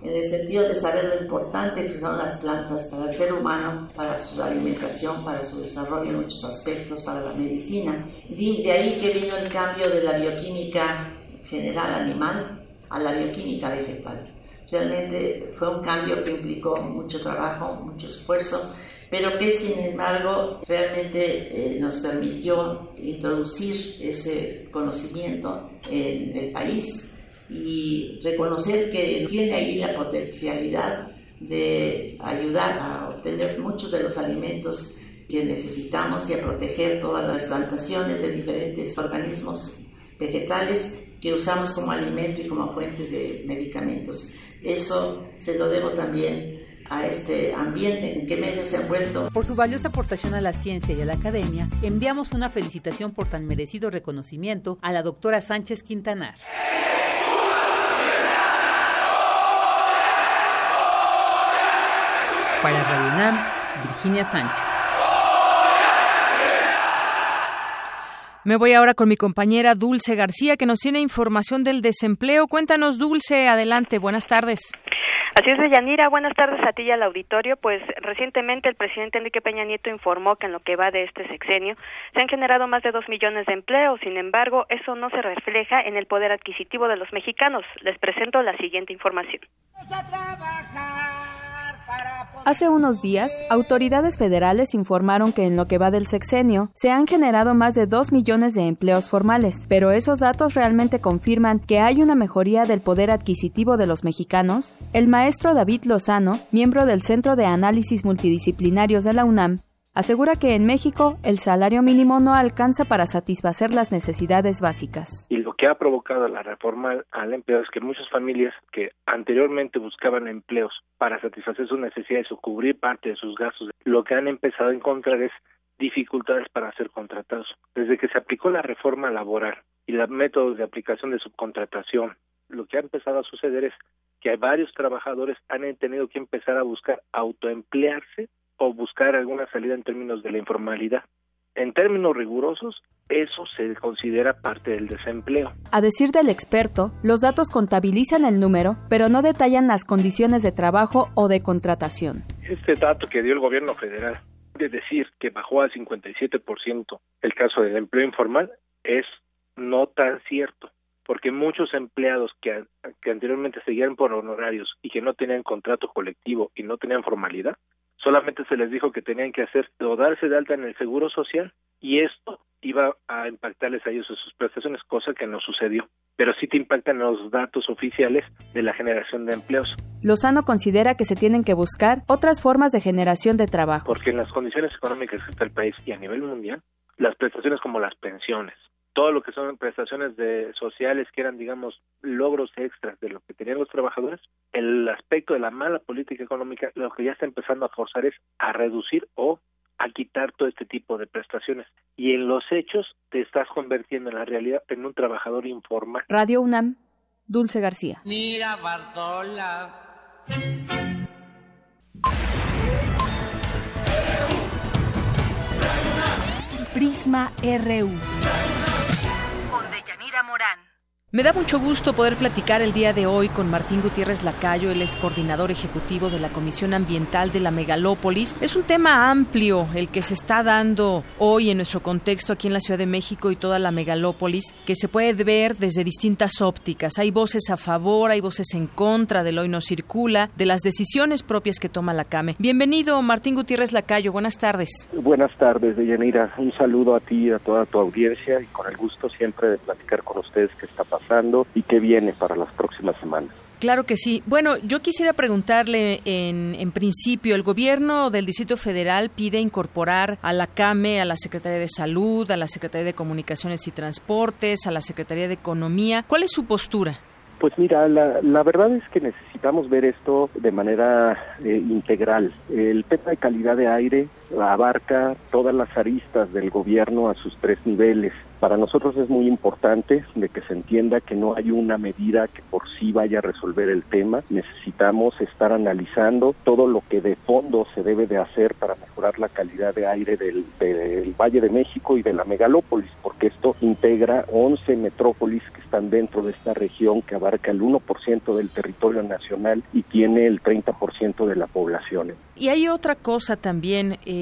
en el sentido de saber lo importante que son las plantas para el ser humano, para su alimentación, para su desarrollo en muchos aspectos, para la medicina. De ahí que vino el cambio de la bioquímica general animal a la bioquímica vegetal. Realmente fue un cambio que implicó mucho trabajo, mucho esfuerzo, pero que sin embargo realmente eh, nos permitió introducir ese conocimiento en el país y reconocer que tiene ahí la potencialidad de ayudar a obtener muchos de los alimentos que necesitamos y a proteger todas las plantaciones de diferentes organismos vegetales que usamos como alimento y como fuente de medicamentos. Eso se lo debo también a este ambiente en que Mesa se ha vuelto. Por su valiosa aportación a la ciencia y a la academia, enviamos una felicitación por tan merecido reconocimiento a la doctora Sánchez Quintanar. Para Radio UNAM, Virginia Sánchez. Me voy ahora con mi compañera Dulce García, que nos tiene información del desempleo. Cuéntanos, Dulce, adelante, buenas tardes. Así es, Yanira. Buenas tardes a ti y al auditorio. Pues recientemente el presidente Enrique Peña Nieto informó que en lo que va de este sexenio se han generado más de dos millones de empleos. Sin embargo, eso no se refleja en el poder adquisitivo de los mexicanos. Les presento la siguiente información. Hace unos días, autoridades federales informaron que en lo que va del sexenio se han generado más de 2 millones de empleos formales, pero esos datos realmente confirman que hay una mejoría del poder adquisitivo de los mexicanos. El maestro David Lozano, miembro del Centro de Análisis Multidisciplinarios de la UNAM, asegura que en México el salario mínimo no alcanza para satisfacer las necesidades básicas. Y lo que ha provocado la reforma al empleo es que muchas familias que anteriormente buscaban empleos para satisfacer sus necesidades o cubrir parte de sus gastos, lo que han empezado a encontrar es dificultades para ser contratados. Desde que se aplicó la reforma laboral y los métodos de aplicación de subcontratación, lo que ha empezado a suceder es que varios trabajadores han tenido que empezar a buscar autoemplearse o buscar alguna salida en términos de la informalidad. En términos rigurosos, eso se considera parte del desempleo. A decir del experto, los datos contabilizan el número, pero no detallan las condiciones de trabajo o de contratación. Este dato que dio el gobierno federal de decir que bajó al 57% el caso del empleo informal es no tan cierto, porque muchos empleados que, que anteriormente seguían por honorarios y que no tenían contrato colectivo y no tenían formalidad, solamente se les dijo que tenían que hacer o darse de alta en el seguro social y esto iba a impactarles a ellos en sus prestaciones, cosa que no sucedió. Pero sí te impactan los datos oficiales de la generación de empleos. Lozano considera que se tienen que buscar otras formas de generación de trabajo. Porque en las condiciones económicas que está el país y a nivel mundial, las prestaciones como las pensiones, todo lo que son prestaciones de sociales que eran digamos logros extras de lo que tenían los trabajadores el aspecto de la mala política económica lo que ya está empezando a forzar es a reducir o a quitar todo este tipo de prestaciones. Y en los hechos te estás convirtiendo en la realidad en un trabajador informal. Radio UNAM Dulce García. Mira Bartola Prisma RU. Me da mucho gusto poder platicar el día de hoy con Martín Gutiérrez Lacayo, el es coordinador ejecutivo de la Comisión Ambiental de la Megalópolis. Es un tema amplio el que se está dando hoy en nuestro contexto aquí en la Ciudad de México y toda la megalópolis, que se puede ver desde distintas ópticas. Hay voces a favor, hay voces en contra del hoy no circula, de las decisiones propias que toma la CAME. Bienvenido, Martín Gutiérrez Lacayo. Buenas tardes. Buenas tardes, Deyanira. Un saludo a ti y a toda tu audiencia y con el gusto siempre de platicar con ustedes qué está pasando pasando y qué viene para las próximas semanas. Claro que sí. Bueno, yo quisiera preguntarle en, en, principio, el gobierno del Distrito Federal pide incorporar a la CAME, a la Secretaría de Salud, a la Secretaría de Comunicaciones y Transportes, a la Secretaría de Economía. ¿Cuál es su postura? Pues mira, la, la, verdad es que necesitamos ver esto de manera eh, integral. El tema de calidad de aire abarca todas las aristas del gobierno a sus tres niveles. Para nosotros es muy importante de que se entienda que no hay una medida que por sí vaya a resolver el tema. Necesitamos estar analizando todo lo que de fondo se debe de hacer para mejorar la calidad de aire del, del Valle de México y de la megalópolis, porque esto integra 11 metrópolis que están dentro de esta región que abarca el 1% del territorio nacional y tiene el 30% de la población. Y hay otra cosa también, eh,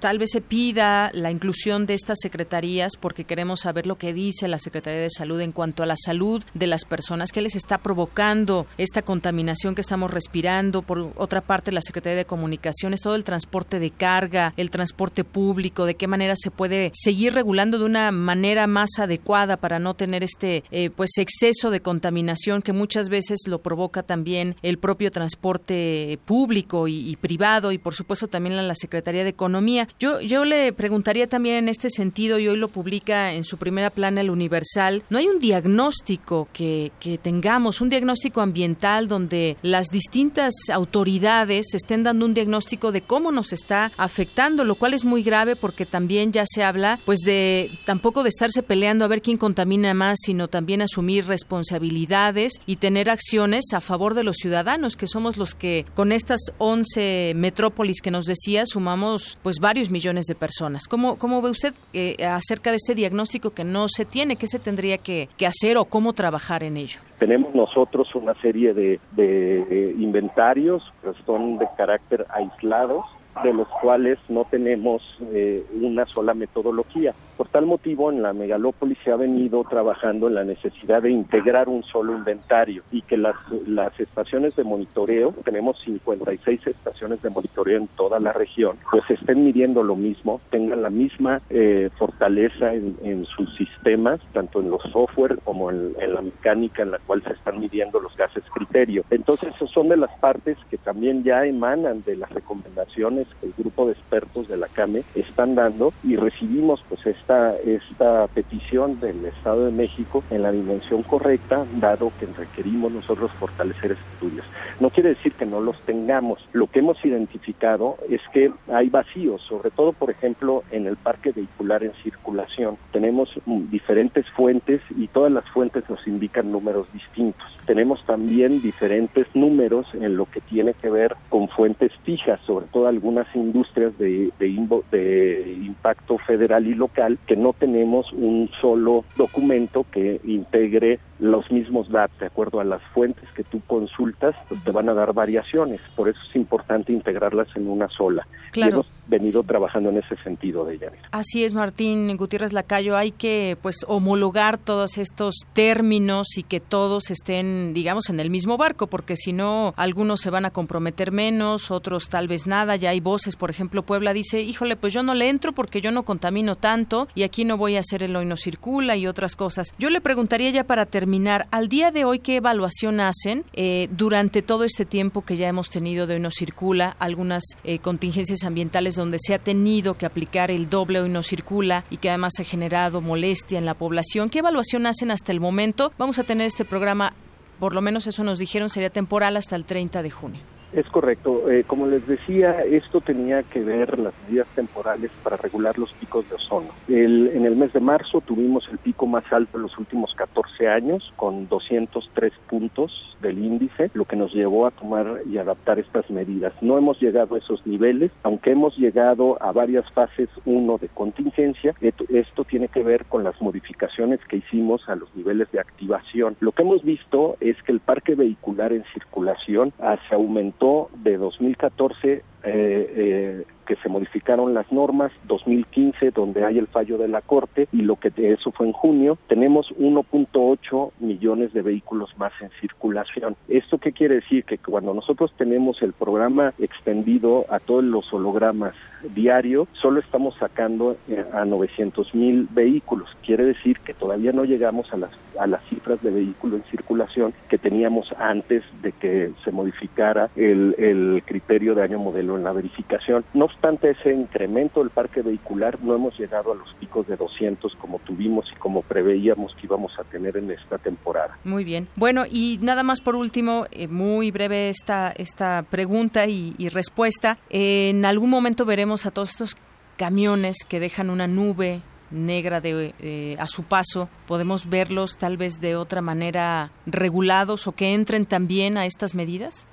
tal vez se pida la inclusión de estas secretarías porque queremos saber lo que dice la Secretaría de Salud en cuanto a la salud de las personas, qué les está provocando esta contaminación que estamos respirando. Por otra parte, la Secretaría de Comunicaciones, todo el transporte de carga, el transporte público, de qué manera se puede seguir regulando de una manera más adecuada para no tener este eh, pues exceso de contaminación que muchas veces lo provoca también el propio transporte público y, privado y por supuesto también a la Secretaría de Economía. Yo, yo le preguntaría también en este sentido, y hoy lo publica en su primera plana el Universal, ¿no hay un diagnóstico que, que tengamos, un diagnóstico ambiental donde las distintas autoridades estén dando un diagnóstico de cómo nos está afectando, lo cual es muy grave porque también ya se habla pues de tampoco de estarse peleando a ver quién contamina más, sino también asumir responsabilidades y tener acciones a favor de los ciudadanos, que somos los que con estas 11 metrópolis que nos decía sumamos pues varios millones de personas. ¿Cómo, cómo ve usted eh, acerca de este diagnóstico que no se tiene? ¿Qué se tendría que, que hacer o cómo trabajar en ello? Tenemos nosotros una serie de, de inventarios que son de carácter aislados de los cuales no tenemos eh, una sola metodología. Por tal motivo, en la megalópolis se ha venido trabajando en la necesidad de integrar un solo inventario y que las, las estaciones de monitoreo, tenemos 56 estaciones de monitoreo en toda la región, pues estén midiendo lo mismo, tengan la misma eh, fortaleza en, en, sus sistemas, tanto en los software como en, la mecánica en la cual se están midiendo los gases criterio. Entonces, son de las partes que también ya emanan de las recomendaciones el grupo de expertos de la CAME están dando y recibimos pues esta, esta petición del Estado de México en la dimensión correcta, dado que requerimos nosotros fortalecer estudios. No quiere decir que no los tengamos. Lo que hemos identificado es que hay vacíos, sobre todo, por ejemplo, en el parque vehicular en circulación. Tenemos diferentes fuentes y todas las fuentes nos indican números distintos. Tenemos también diferentes números en lo que tiene que ver con fuentes fijas, sobre todo algunas industrias de, de, de, impacto federal y local que no tenemos un solo documento que integre los mismos datos de acuerdo a las fuentes que tú consultas te van a dar variaciones. Por eso es importante integrarlas en una sola. Claro. y hemos venido trabajando en ese sentido de ella así es Martín Gutiérrez Lacayo. Hay que pues homologar todos estos términos y que todos estén digamos en el mismo barco porque si no algunos se van a comprometer menos otros tal vez nada. Ya hay voces por ejemplo Puebla dice híjole pues yo no le entro porque yo no contamino tanto y aquí no voy a hacer el hoy no circula y otras cosas yo le preguntaría ya para terminar al día de hoy, ¿qué evaluación hacen eh, durante todo este tiempo que ya hemos tenido de Hoy No Circula? Algunas eh, contingencias ambientales donde se ha tenido que aplicar el doble Hoy No Circula y que además ha generado molestia en la población. ¿Qué evaluación hacen hasta el momento? Vamos a tener este programa, por lo menos eso nos dijeron, sería temporal hasta el 30 de junio. Es correcto. Eh, como les decía, esto tenía que ver las medidas temporales para regular los picos de ozono. El, en el mes de marzo tuvimos el pico más alto en los últimos 14 años, con 203 puntos del índice, lo que nos llevó a tomar y adaptar estas medidas. No hemos llegado a esos niveles, aunque hemos llegado a varias fases 1 de contingencia. Esto, tiene que ver con las modificaciones que hicimos a los niveles de activación. Lo que hemos visto es que el parque vehicular en circulación se aumentó de 2014 eh, eh, que se modificaron las normas, 2015 donde hay el fallo de la Corte y lo que eso fue en junio, tenemos 1.8 millones de vehículos más en circulación. ¿Esto qué quiere decir? Que cuando nosotros tenemos el programa extendido a todos los hologramas diario, solo estamos sacando eh, a 900 mil vehículos. Quiere decir que todavía no llegamos a las, a las cifras de vehículos en circulación que teníamos antes de que se modificara el, el criterio de año modelo en la verificación. No obstante ese incremento del parque vehicular, no hemos llegado a los picos de 200 como tuvimos y como preveíamos que íbamos a tener en esta temporada. Muy bien. Bueno, y nada más por último, eh, muy breve esta, esta pregunta y respuesta. en algún momento veremos a todos estos camiones que dejan una nube negra de, eh, a su paso, podemos verlos tal vez de otra manera regulados o que entren también a estas medidas?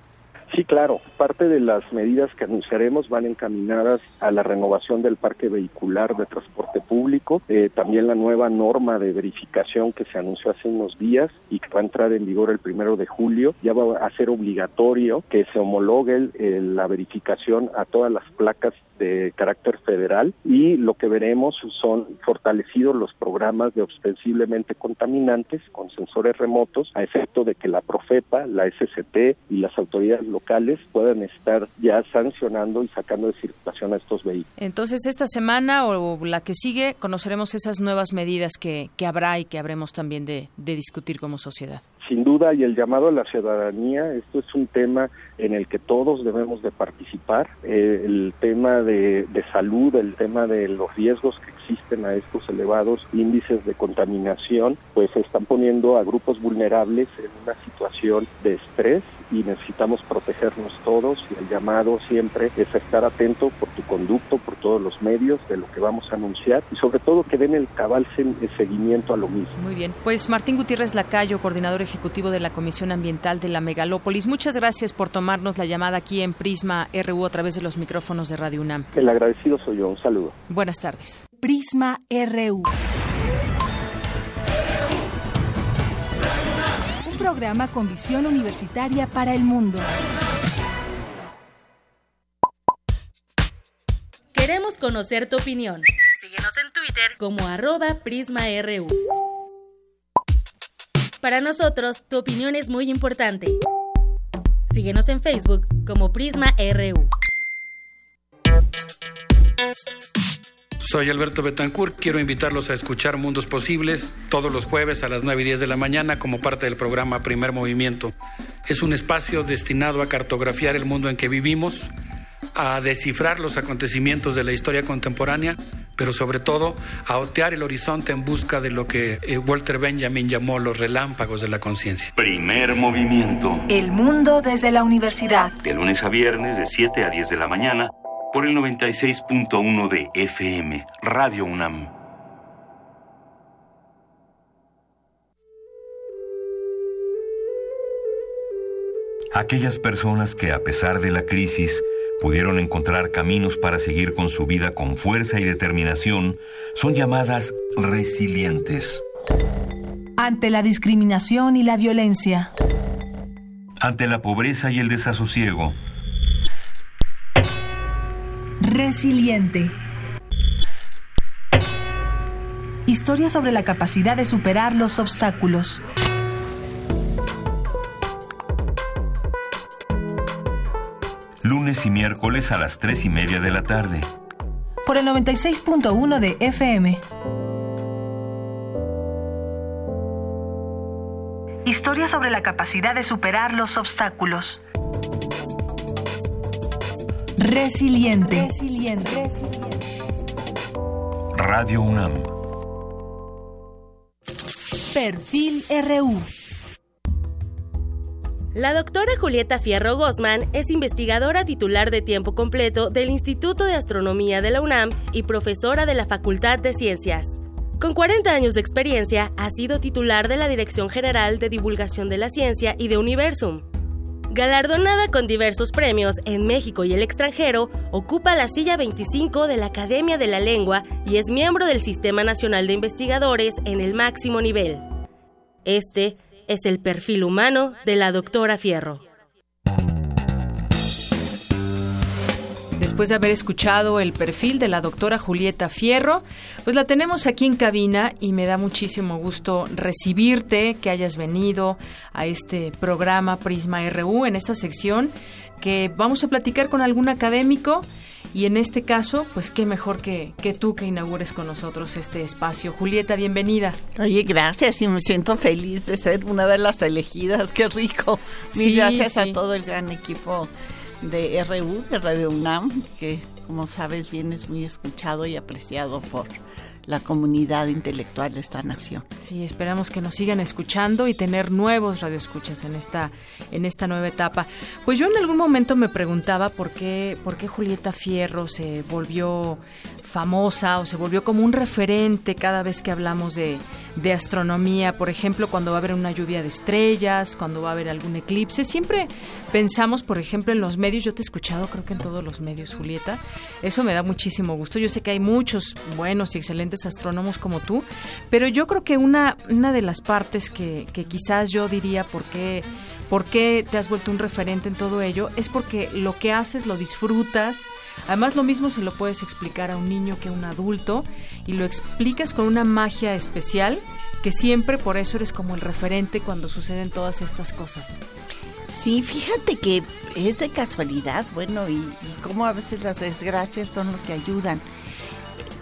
Sí, claro. Parte de las medidas que anunciaremos van encaminadas a la renovación del parque vehicular de transporte público, eh, también la nueva norma de verificación que se anunció hace unos días y que va a entrar en vigor el primero de julio, ya va a ser obligatorio que se homologue la verificación a todas las placas de carácter federal y lo que veremos son fortalecidos los programas de ostensiblemente contaminantes con sensores remotos a efecto de que la Profepa, la SCT y las autoridades locales puedan estar ya sancionando y sacando de circulación a estos vehículos. Entonces, esta semana o la que sigue conoceremos esas nuevas medidas que, que habrá y que habremos también de, de discutir como sociedad sin duda y el llamado a la ciudadanía, esto es un tema en el que todos debemos de participar, eh, el tema de, de, salud, el tema de los riesgos que existen a estos elevados índices de contaminación, pues están poniendo a grupos vulnerables en una situación de estrés y necesitamos protegernos todos y el llamado siempre es estar atento por tu conducto, por todos los medios de lo que vamos a anunciar y sobre todo que den el cabal seguimiento a lo mismo. Muy bien, pues Martín Gutiérrez Lacayo, coordinador ejecutivo de la Comisión Ambiental de la Megalópolis, muchas gracias por tomarnos la llamada aquí en Prisma RU a través de los micrófonos de Radio UNAM. El agradecido soy yo, un saludo. Buenas tardes. Prisma RU. programa con visión universitaria para el mundo. Queremos conocer tu opinión. Síguenos en Twitter como arroba PrismaRU. Para nosotros, tu opinión es muy importante. Síguenos en Facebook como PrismaRU. Soy Alberto Betancourt. Quiero invitarlos a escuchar Mundos Posibles todos los jueves a las 9 y 10 de la mañana como parte del programa Primer Movimiento. Es un espacio destinado a cartografiar el mundo en que vivimos, a descifrar los acontecimientos de la historia contemporánea, pero sobre todo a otear el horizonte en busca de lo que eh, Walter Benjamin llamó los relámpagos de la conciencia. Primer movimiento. El mundo desde la universidad. De lunes a viernes de 7 a 10 de la mañana por el 96.1 de FM, Radio UNAM. Aquellas personas que a pesar de la crisis pudieron encontrar caminos para seguir con su vida con fuerza y determinación son llamadas resilientes. Ante la discriminación y la violencia. Ante la pobreza y el desasosiego Resiliente. Historia sobre la capacidad de superar los obstáculos. Lunes y miércoles a las 3 y media de la tarde. Por el 96.1 de FM. Historia sobre la capacidad de superar los obstáculos. Resiliente. Resiliente. Radio UNAM. Perfil RU. La doctora Julieta Fierro Gosman es investigadora titular de tiempo completo del Instituto de Astronomía de la UNAM y profesora de la Facultad de Ciencias. Con 40 años de experiencia, ha sido titular de la Dirección General de Divulgación de la Ciencia y de Universum. Galardonada con diversos premios en México y el extranjero, ocupa la silla 25 de la Academia de la Lengua y es miembro del Sistema Nacional de Investigadores en el máximo nivel. Este es el perfil humano de la doctora Fierro después de haber escuchado el perfil de la doctora Julieta Fierro, pues la tenemos aquí en cabina y me da muchísimo gusto recibirte, que hayas venido a este programa Prisma RU en esta sección que vamos a platicar con algún académico y en este caso, pues qué mejor que, que tú que inaugures con nosotros este espacio. Julieta, bienvenida. Oye, gracias y me siento feliz de ser una de las elegidas. Qué rico. Mil gracias a todo el gran equipo de RU, de Radio UNAM, que como sabes bien es muy escuchado y apreciado por la comunidad intelectual de esta nación. Sí, esperamos que nos sigan escuchando y tener nuevos radioescuchas en esta en esta nueva etapa. Pues yo en algún momento me preguntaba por qué por qué Julieta Fierro se volvió famosa o se volvió como un referente cada vez que hablamos de, de astronomía, por ejemplo, cuando va a haber una lluvia de estrellas, cuando va a haber algún eclipse, siempre pensamos, por ejemplo, en los medios, yo te he escuchado creo que en todos los medios, Julieta, eso me da muchísimo gusto, yo sé que hay muchos buenos y excelentes astrónomos como tú, pero yo creo que una, una de las partes que, quizás yo diría por qué por qué te has vuelto un referente en todo ello, es porque lo que haces lo disfrutas. Además, lo mismo se lo puedes explicar a un niño que a un adulto y lo explicas con una magia especial que siempre por eso eres como el referente cuando suceden todas estas cosas. Sí, fíjate que es de casualidad, bueno, y, y como a veces las desgracias son lo que ayudan.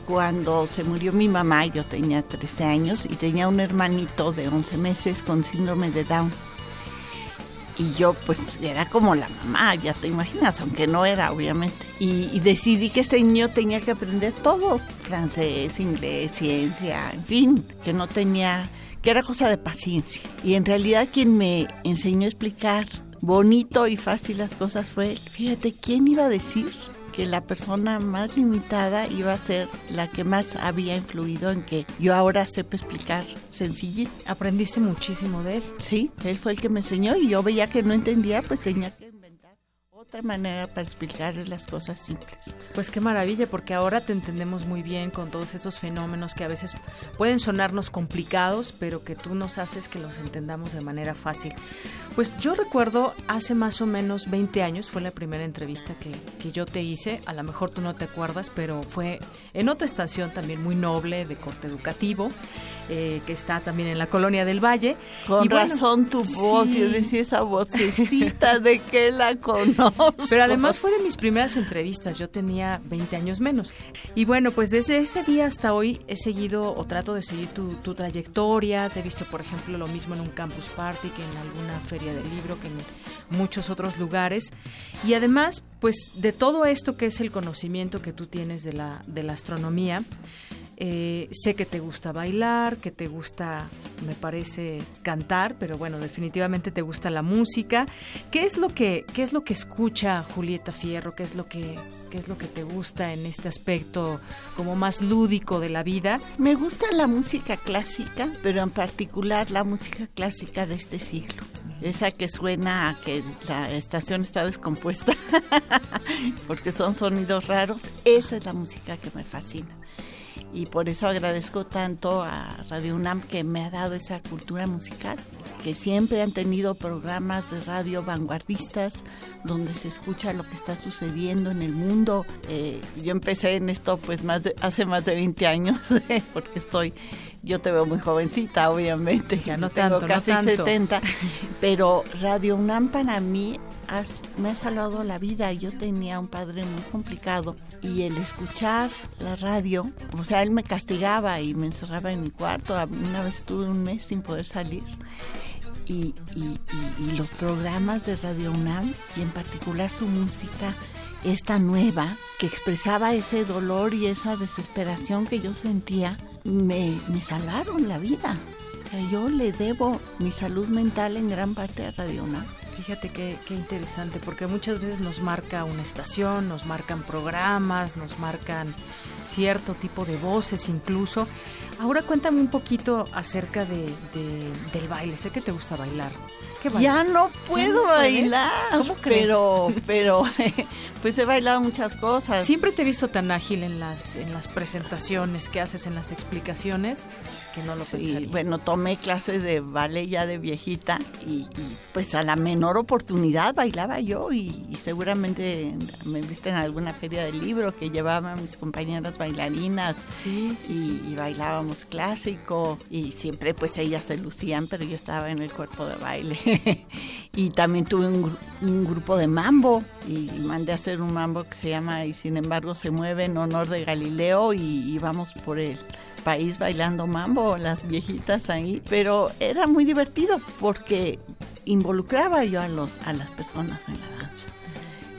Cuando se murió mi mamá, yo tenía 13 años y tenía un hermanito de 11 meses con síndrome de Down y yo pues era como la mamá, ya te imaginas, aunque no era obviamente. Y, y, decidí que este niño tenía que aprender todo, francés, inglés, ciencia, en fin, que no tenía, que era cosa de paciencia. Y en realidad quien me enseñó a explicar bonito y fácil las cosas fue. Fíjate, ¿quién iba a decir? Que la persona más limitada iba a ser la que más había influido en que yo ahora sepa explicar sencillito. ¿Aprendiste muchísimo de él? Sí, él fue el que me enseñó y yo veía que no entendía, pues tenía que otra manera para explicarle las cosas simples. Pues qué maravilla, porque ahora te entendemos muy bien con todos esos fenómenos que a veces pueden sonarnos complicados, pero que tú nos haces que los entendamos de manera fácil. Pues yo recuerdo hace más o menos 20 años, fue la primera entrevista que, que, yo te hice, a lo mejor tú no te acuerdas, pero fue en otra estación también muy noble de corte educativo, eh, que está también en la colonia del Valle. Con y bueno, razón tu voz, sí. yo decía esa vocecita de que la conozco. <laughs> Pero además fue de mis primeras entrevistas, yo tenía 20 años menos. Y bueno, pues desde ese día hasta hoy he seguido o trato de seguir tu, tu trayectoria, te he visto por ejemplo lo mismo en un campus party que en alguna feria del libro, que en muchos otros lugares. Y además, pues de todo esto que es el conocimiento que tú tienes de la, de la astronomía, eh, sé que te gusta bailar, que te gusta, me parece, cantar, pero bueno, definitivamente te gusta la música. ¿Qué es lo que, qué es lo que escucha Julieta Fierro? ¿Qué es lo que, qué es lo que te gusta en este aspecto como más lúdico de la vida? Me gusta la música clásica, pero en particular la música clásica de este siglo. Esa que suena a que la estación está descompuesta, <laughs> porque son sonidos raros. Esa es la música que me fascina y por eso agradezco tanto a Radio UNAM que me ha dado esa cultura musical, que siempre han tenido programas de radio vanguardistas donde se escucha lo que está sucediendo en el mundo. Eh, yo empecé en esto pues más de, hace más de 20 años, <laughs> porque estoy, yo te veo muy jovencita, obviamente, ya no tengo tanto, casi no tanto. 70, <laughs> pero Radio UNAM para mí Has, me ha salvado la vida. Yo tenía un padre muy complicado y el escuchar la radio, o sea, él me castigaba y me encerraba en mi cuarto. Una vez estuve un mes sin poder salir. Y, y, y, y los programas de Radio UNAM y en particular su música, esta nueva, que expresaba ese dolor y esa desesperación que yo sentía, me, me salvaron la vida. Yo le debo mi salud mental en gran parte a Radio UNAM. Fíjate qué, qué, interesante, porque muchas veces nos marca una estación, nos marcan programas, nos marcan cierto tipo de voces incluso. Ahora cuéntame un poquito acerca de, de del baile. Sé que te gusta bailar. Ya no puedo ¿Ya no bailar, ¿Cómo crees? pero, pero <laughs> pues he bailado muchas cosas. Siempre te he visto tan ágil en las, en las presentaciones que haces, en las explicaciones. Que no lo Sí, bueno, tomé clases de ballet ya de viejita y, y, pues a la menor oportunidad bailaba yo y, y seguramente me viste en alguna feria del libro que llevaba a mis compañeras bailarinas sí, y, y bailábamos clásico y siempre pues ellas se lucían pero yo estaba en el cuerpo de baile. <laughs> Y también tuve un, un grupo de mambo y mandé a hacer un mambo que se llama y sin embargo se mueve en honor de Galileo y íbamos por el país bailando mambo, las viejitas ahí, pero era muy divertido porque involucraba yo a los a las personas en la danza.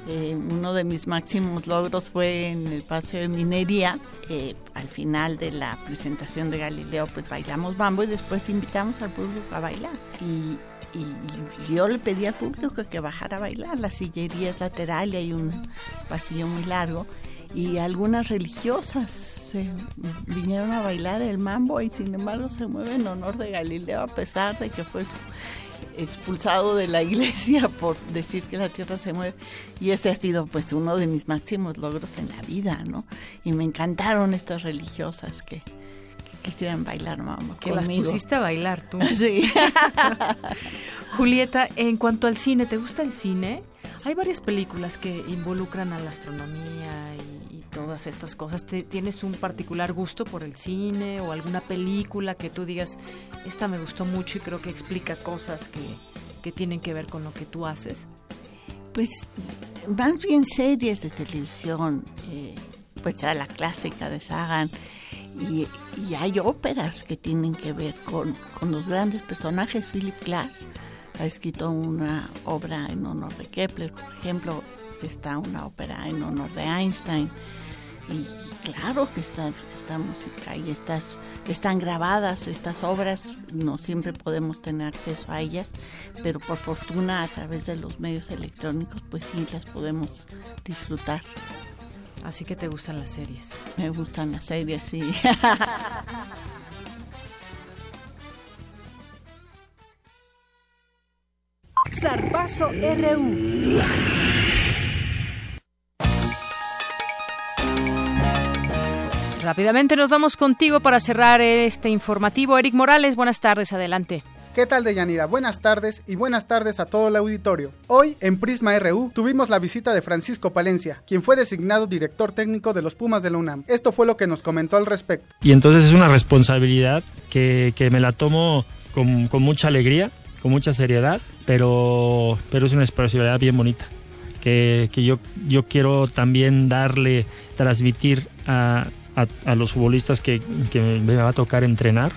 Eh, uno de mis máximos logros fue en el paseo de minería. eh, al final de la presentación de Galileo, pues bailamos mambo y después invitamos al público a bailar. Y, yo le pedí al público que bajara a bailar. La sillería es lateral y hay un pasillo muy largo. Y algunas religiosas se vinieron a bailar el mambo y sin embargo se mueve en honor de Galileo a pesar de que fue expulsado de la <laughs> iglesia por decir que la tierra se mueve y ese ha sido pues uno de mis máximos logros en la vida, ¿no? Y me encantaron estas religiosas que, que quisieran bailar mamá Que las conmigo. pusiste a bailar tú. <laughs> Sí. <laughs> Julieta, en cuanto al cine, ¿te gusta el cine? Hay varias películas que involucran a la astronomía y estas cosas. ¿Te- ¿Tienes un particular gusto por el cine o alguna película que tú digas, esta me gustó mucho y creo que explica cosas que, que tienen que ver con lo que tú haces? Pues más bien series de televisión, eh, pues a la clásica de Sagan. Y, y hay óperas que tienen que ver con, con los grandes personajes. Philip Glass ha escrito una obra en honor de Kepler, por ejemplo. Está una ópera en honor de Einstein. Y claro que está esta música y estas están grabadas estas obras no siempre podemos tener acceso a ellas pero por fortuna a través de los medios electrónicos pues sí las podemos disfrutar Así que te gustan las series. me gustan las series sí <laughs> Zarpazo RU. Rápidamente nos vamos contigo para cerrar este informativo. Eric Morales, buenas tardes, adelante. ¿Qué tal, Deyanira? Buenas tardes y buenas tardes a todo el auditorio. Hoy, en Prisma RU, tuvimos la visita de Francisco Palencia, quien fue designado director técnico de los Pumas de la UNAM. Esto fue lo que nos comentó al respecto. Y entonces es una responsabilidad que, que me la tomo con, con mucha alegría, con mucha seriedad, pero, pero es una responsabilidad bien bonita. Que, que yo, yo quiero también darle, transmitir a, a, a los futbolistas que, que me va a tocar entrenar.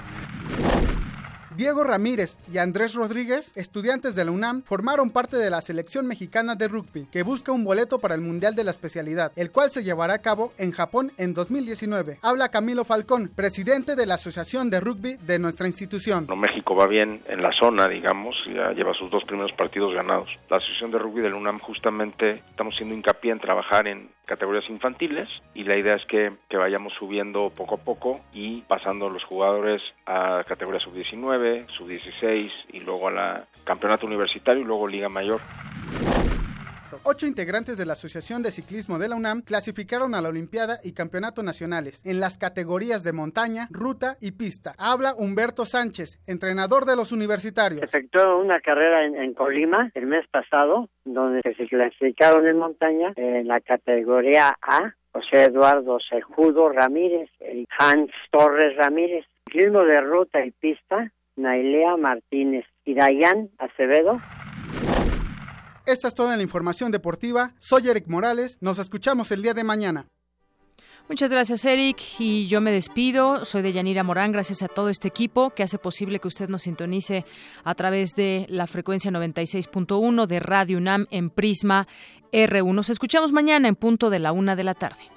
Diego Ramírez y Andrés Rodríguez, estudiantes de la UNAM, formaron parte de la selección mexicana de rugby, que busca un boleto para el Mundial de la especialidad, el cual se llevará a cabo en Japón en 2019. Habla Camilo Falcón, presidente de la Asociación de Rugby de nuestra institución. Bueno, México va bien en la zona, digamos, ya lleva sus dos primeros partidos ganados. La Asociación de Rugby del UNAM justamente estamos haciendo hincapié en trabajar en categorías infantiles y la idea es que, que vayamos subiendo poco a poco y pasando los jugadores a categoría sub-19, sub-16 y luego a la campeonato universitario y luego Liga Mayor. Ocho integrantes de la Asociación de Ciclismo de la UNAM clasificaron a la Olimpiada y Campeonato Nacionales en las categorías de montaña, ruta y pista. Habla Humberto Sánchez, entrenador de los universitarios. Efectuó una carrera en, en Colima el mes pasado, donde se clasificaron en montaña en la categoría A, José Eduardo Sejudo Ramírez y Hans Torres Ramírez. Ciclismo de ruta y pista, Nailea Martínez y Dayan Acevedo. Esta es toda la información deportiva. Soy Eric Morales. Nos escuchamos el día de mañana. Muchas gracias, Eric. Y yo me despido. Soy de Yanira Morán. Gracias a todo este equipo que hace posible que usted nos sintonice a través de la frecuencia 96.1 de Radio UNAM en Prisma R1. Nos escuchamos mañana en punto de la una de la tarde.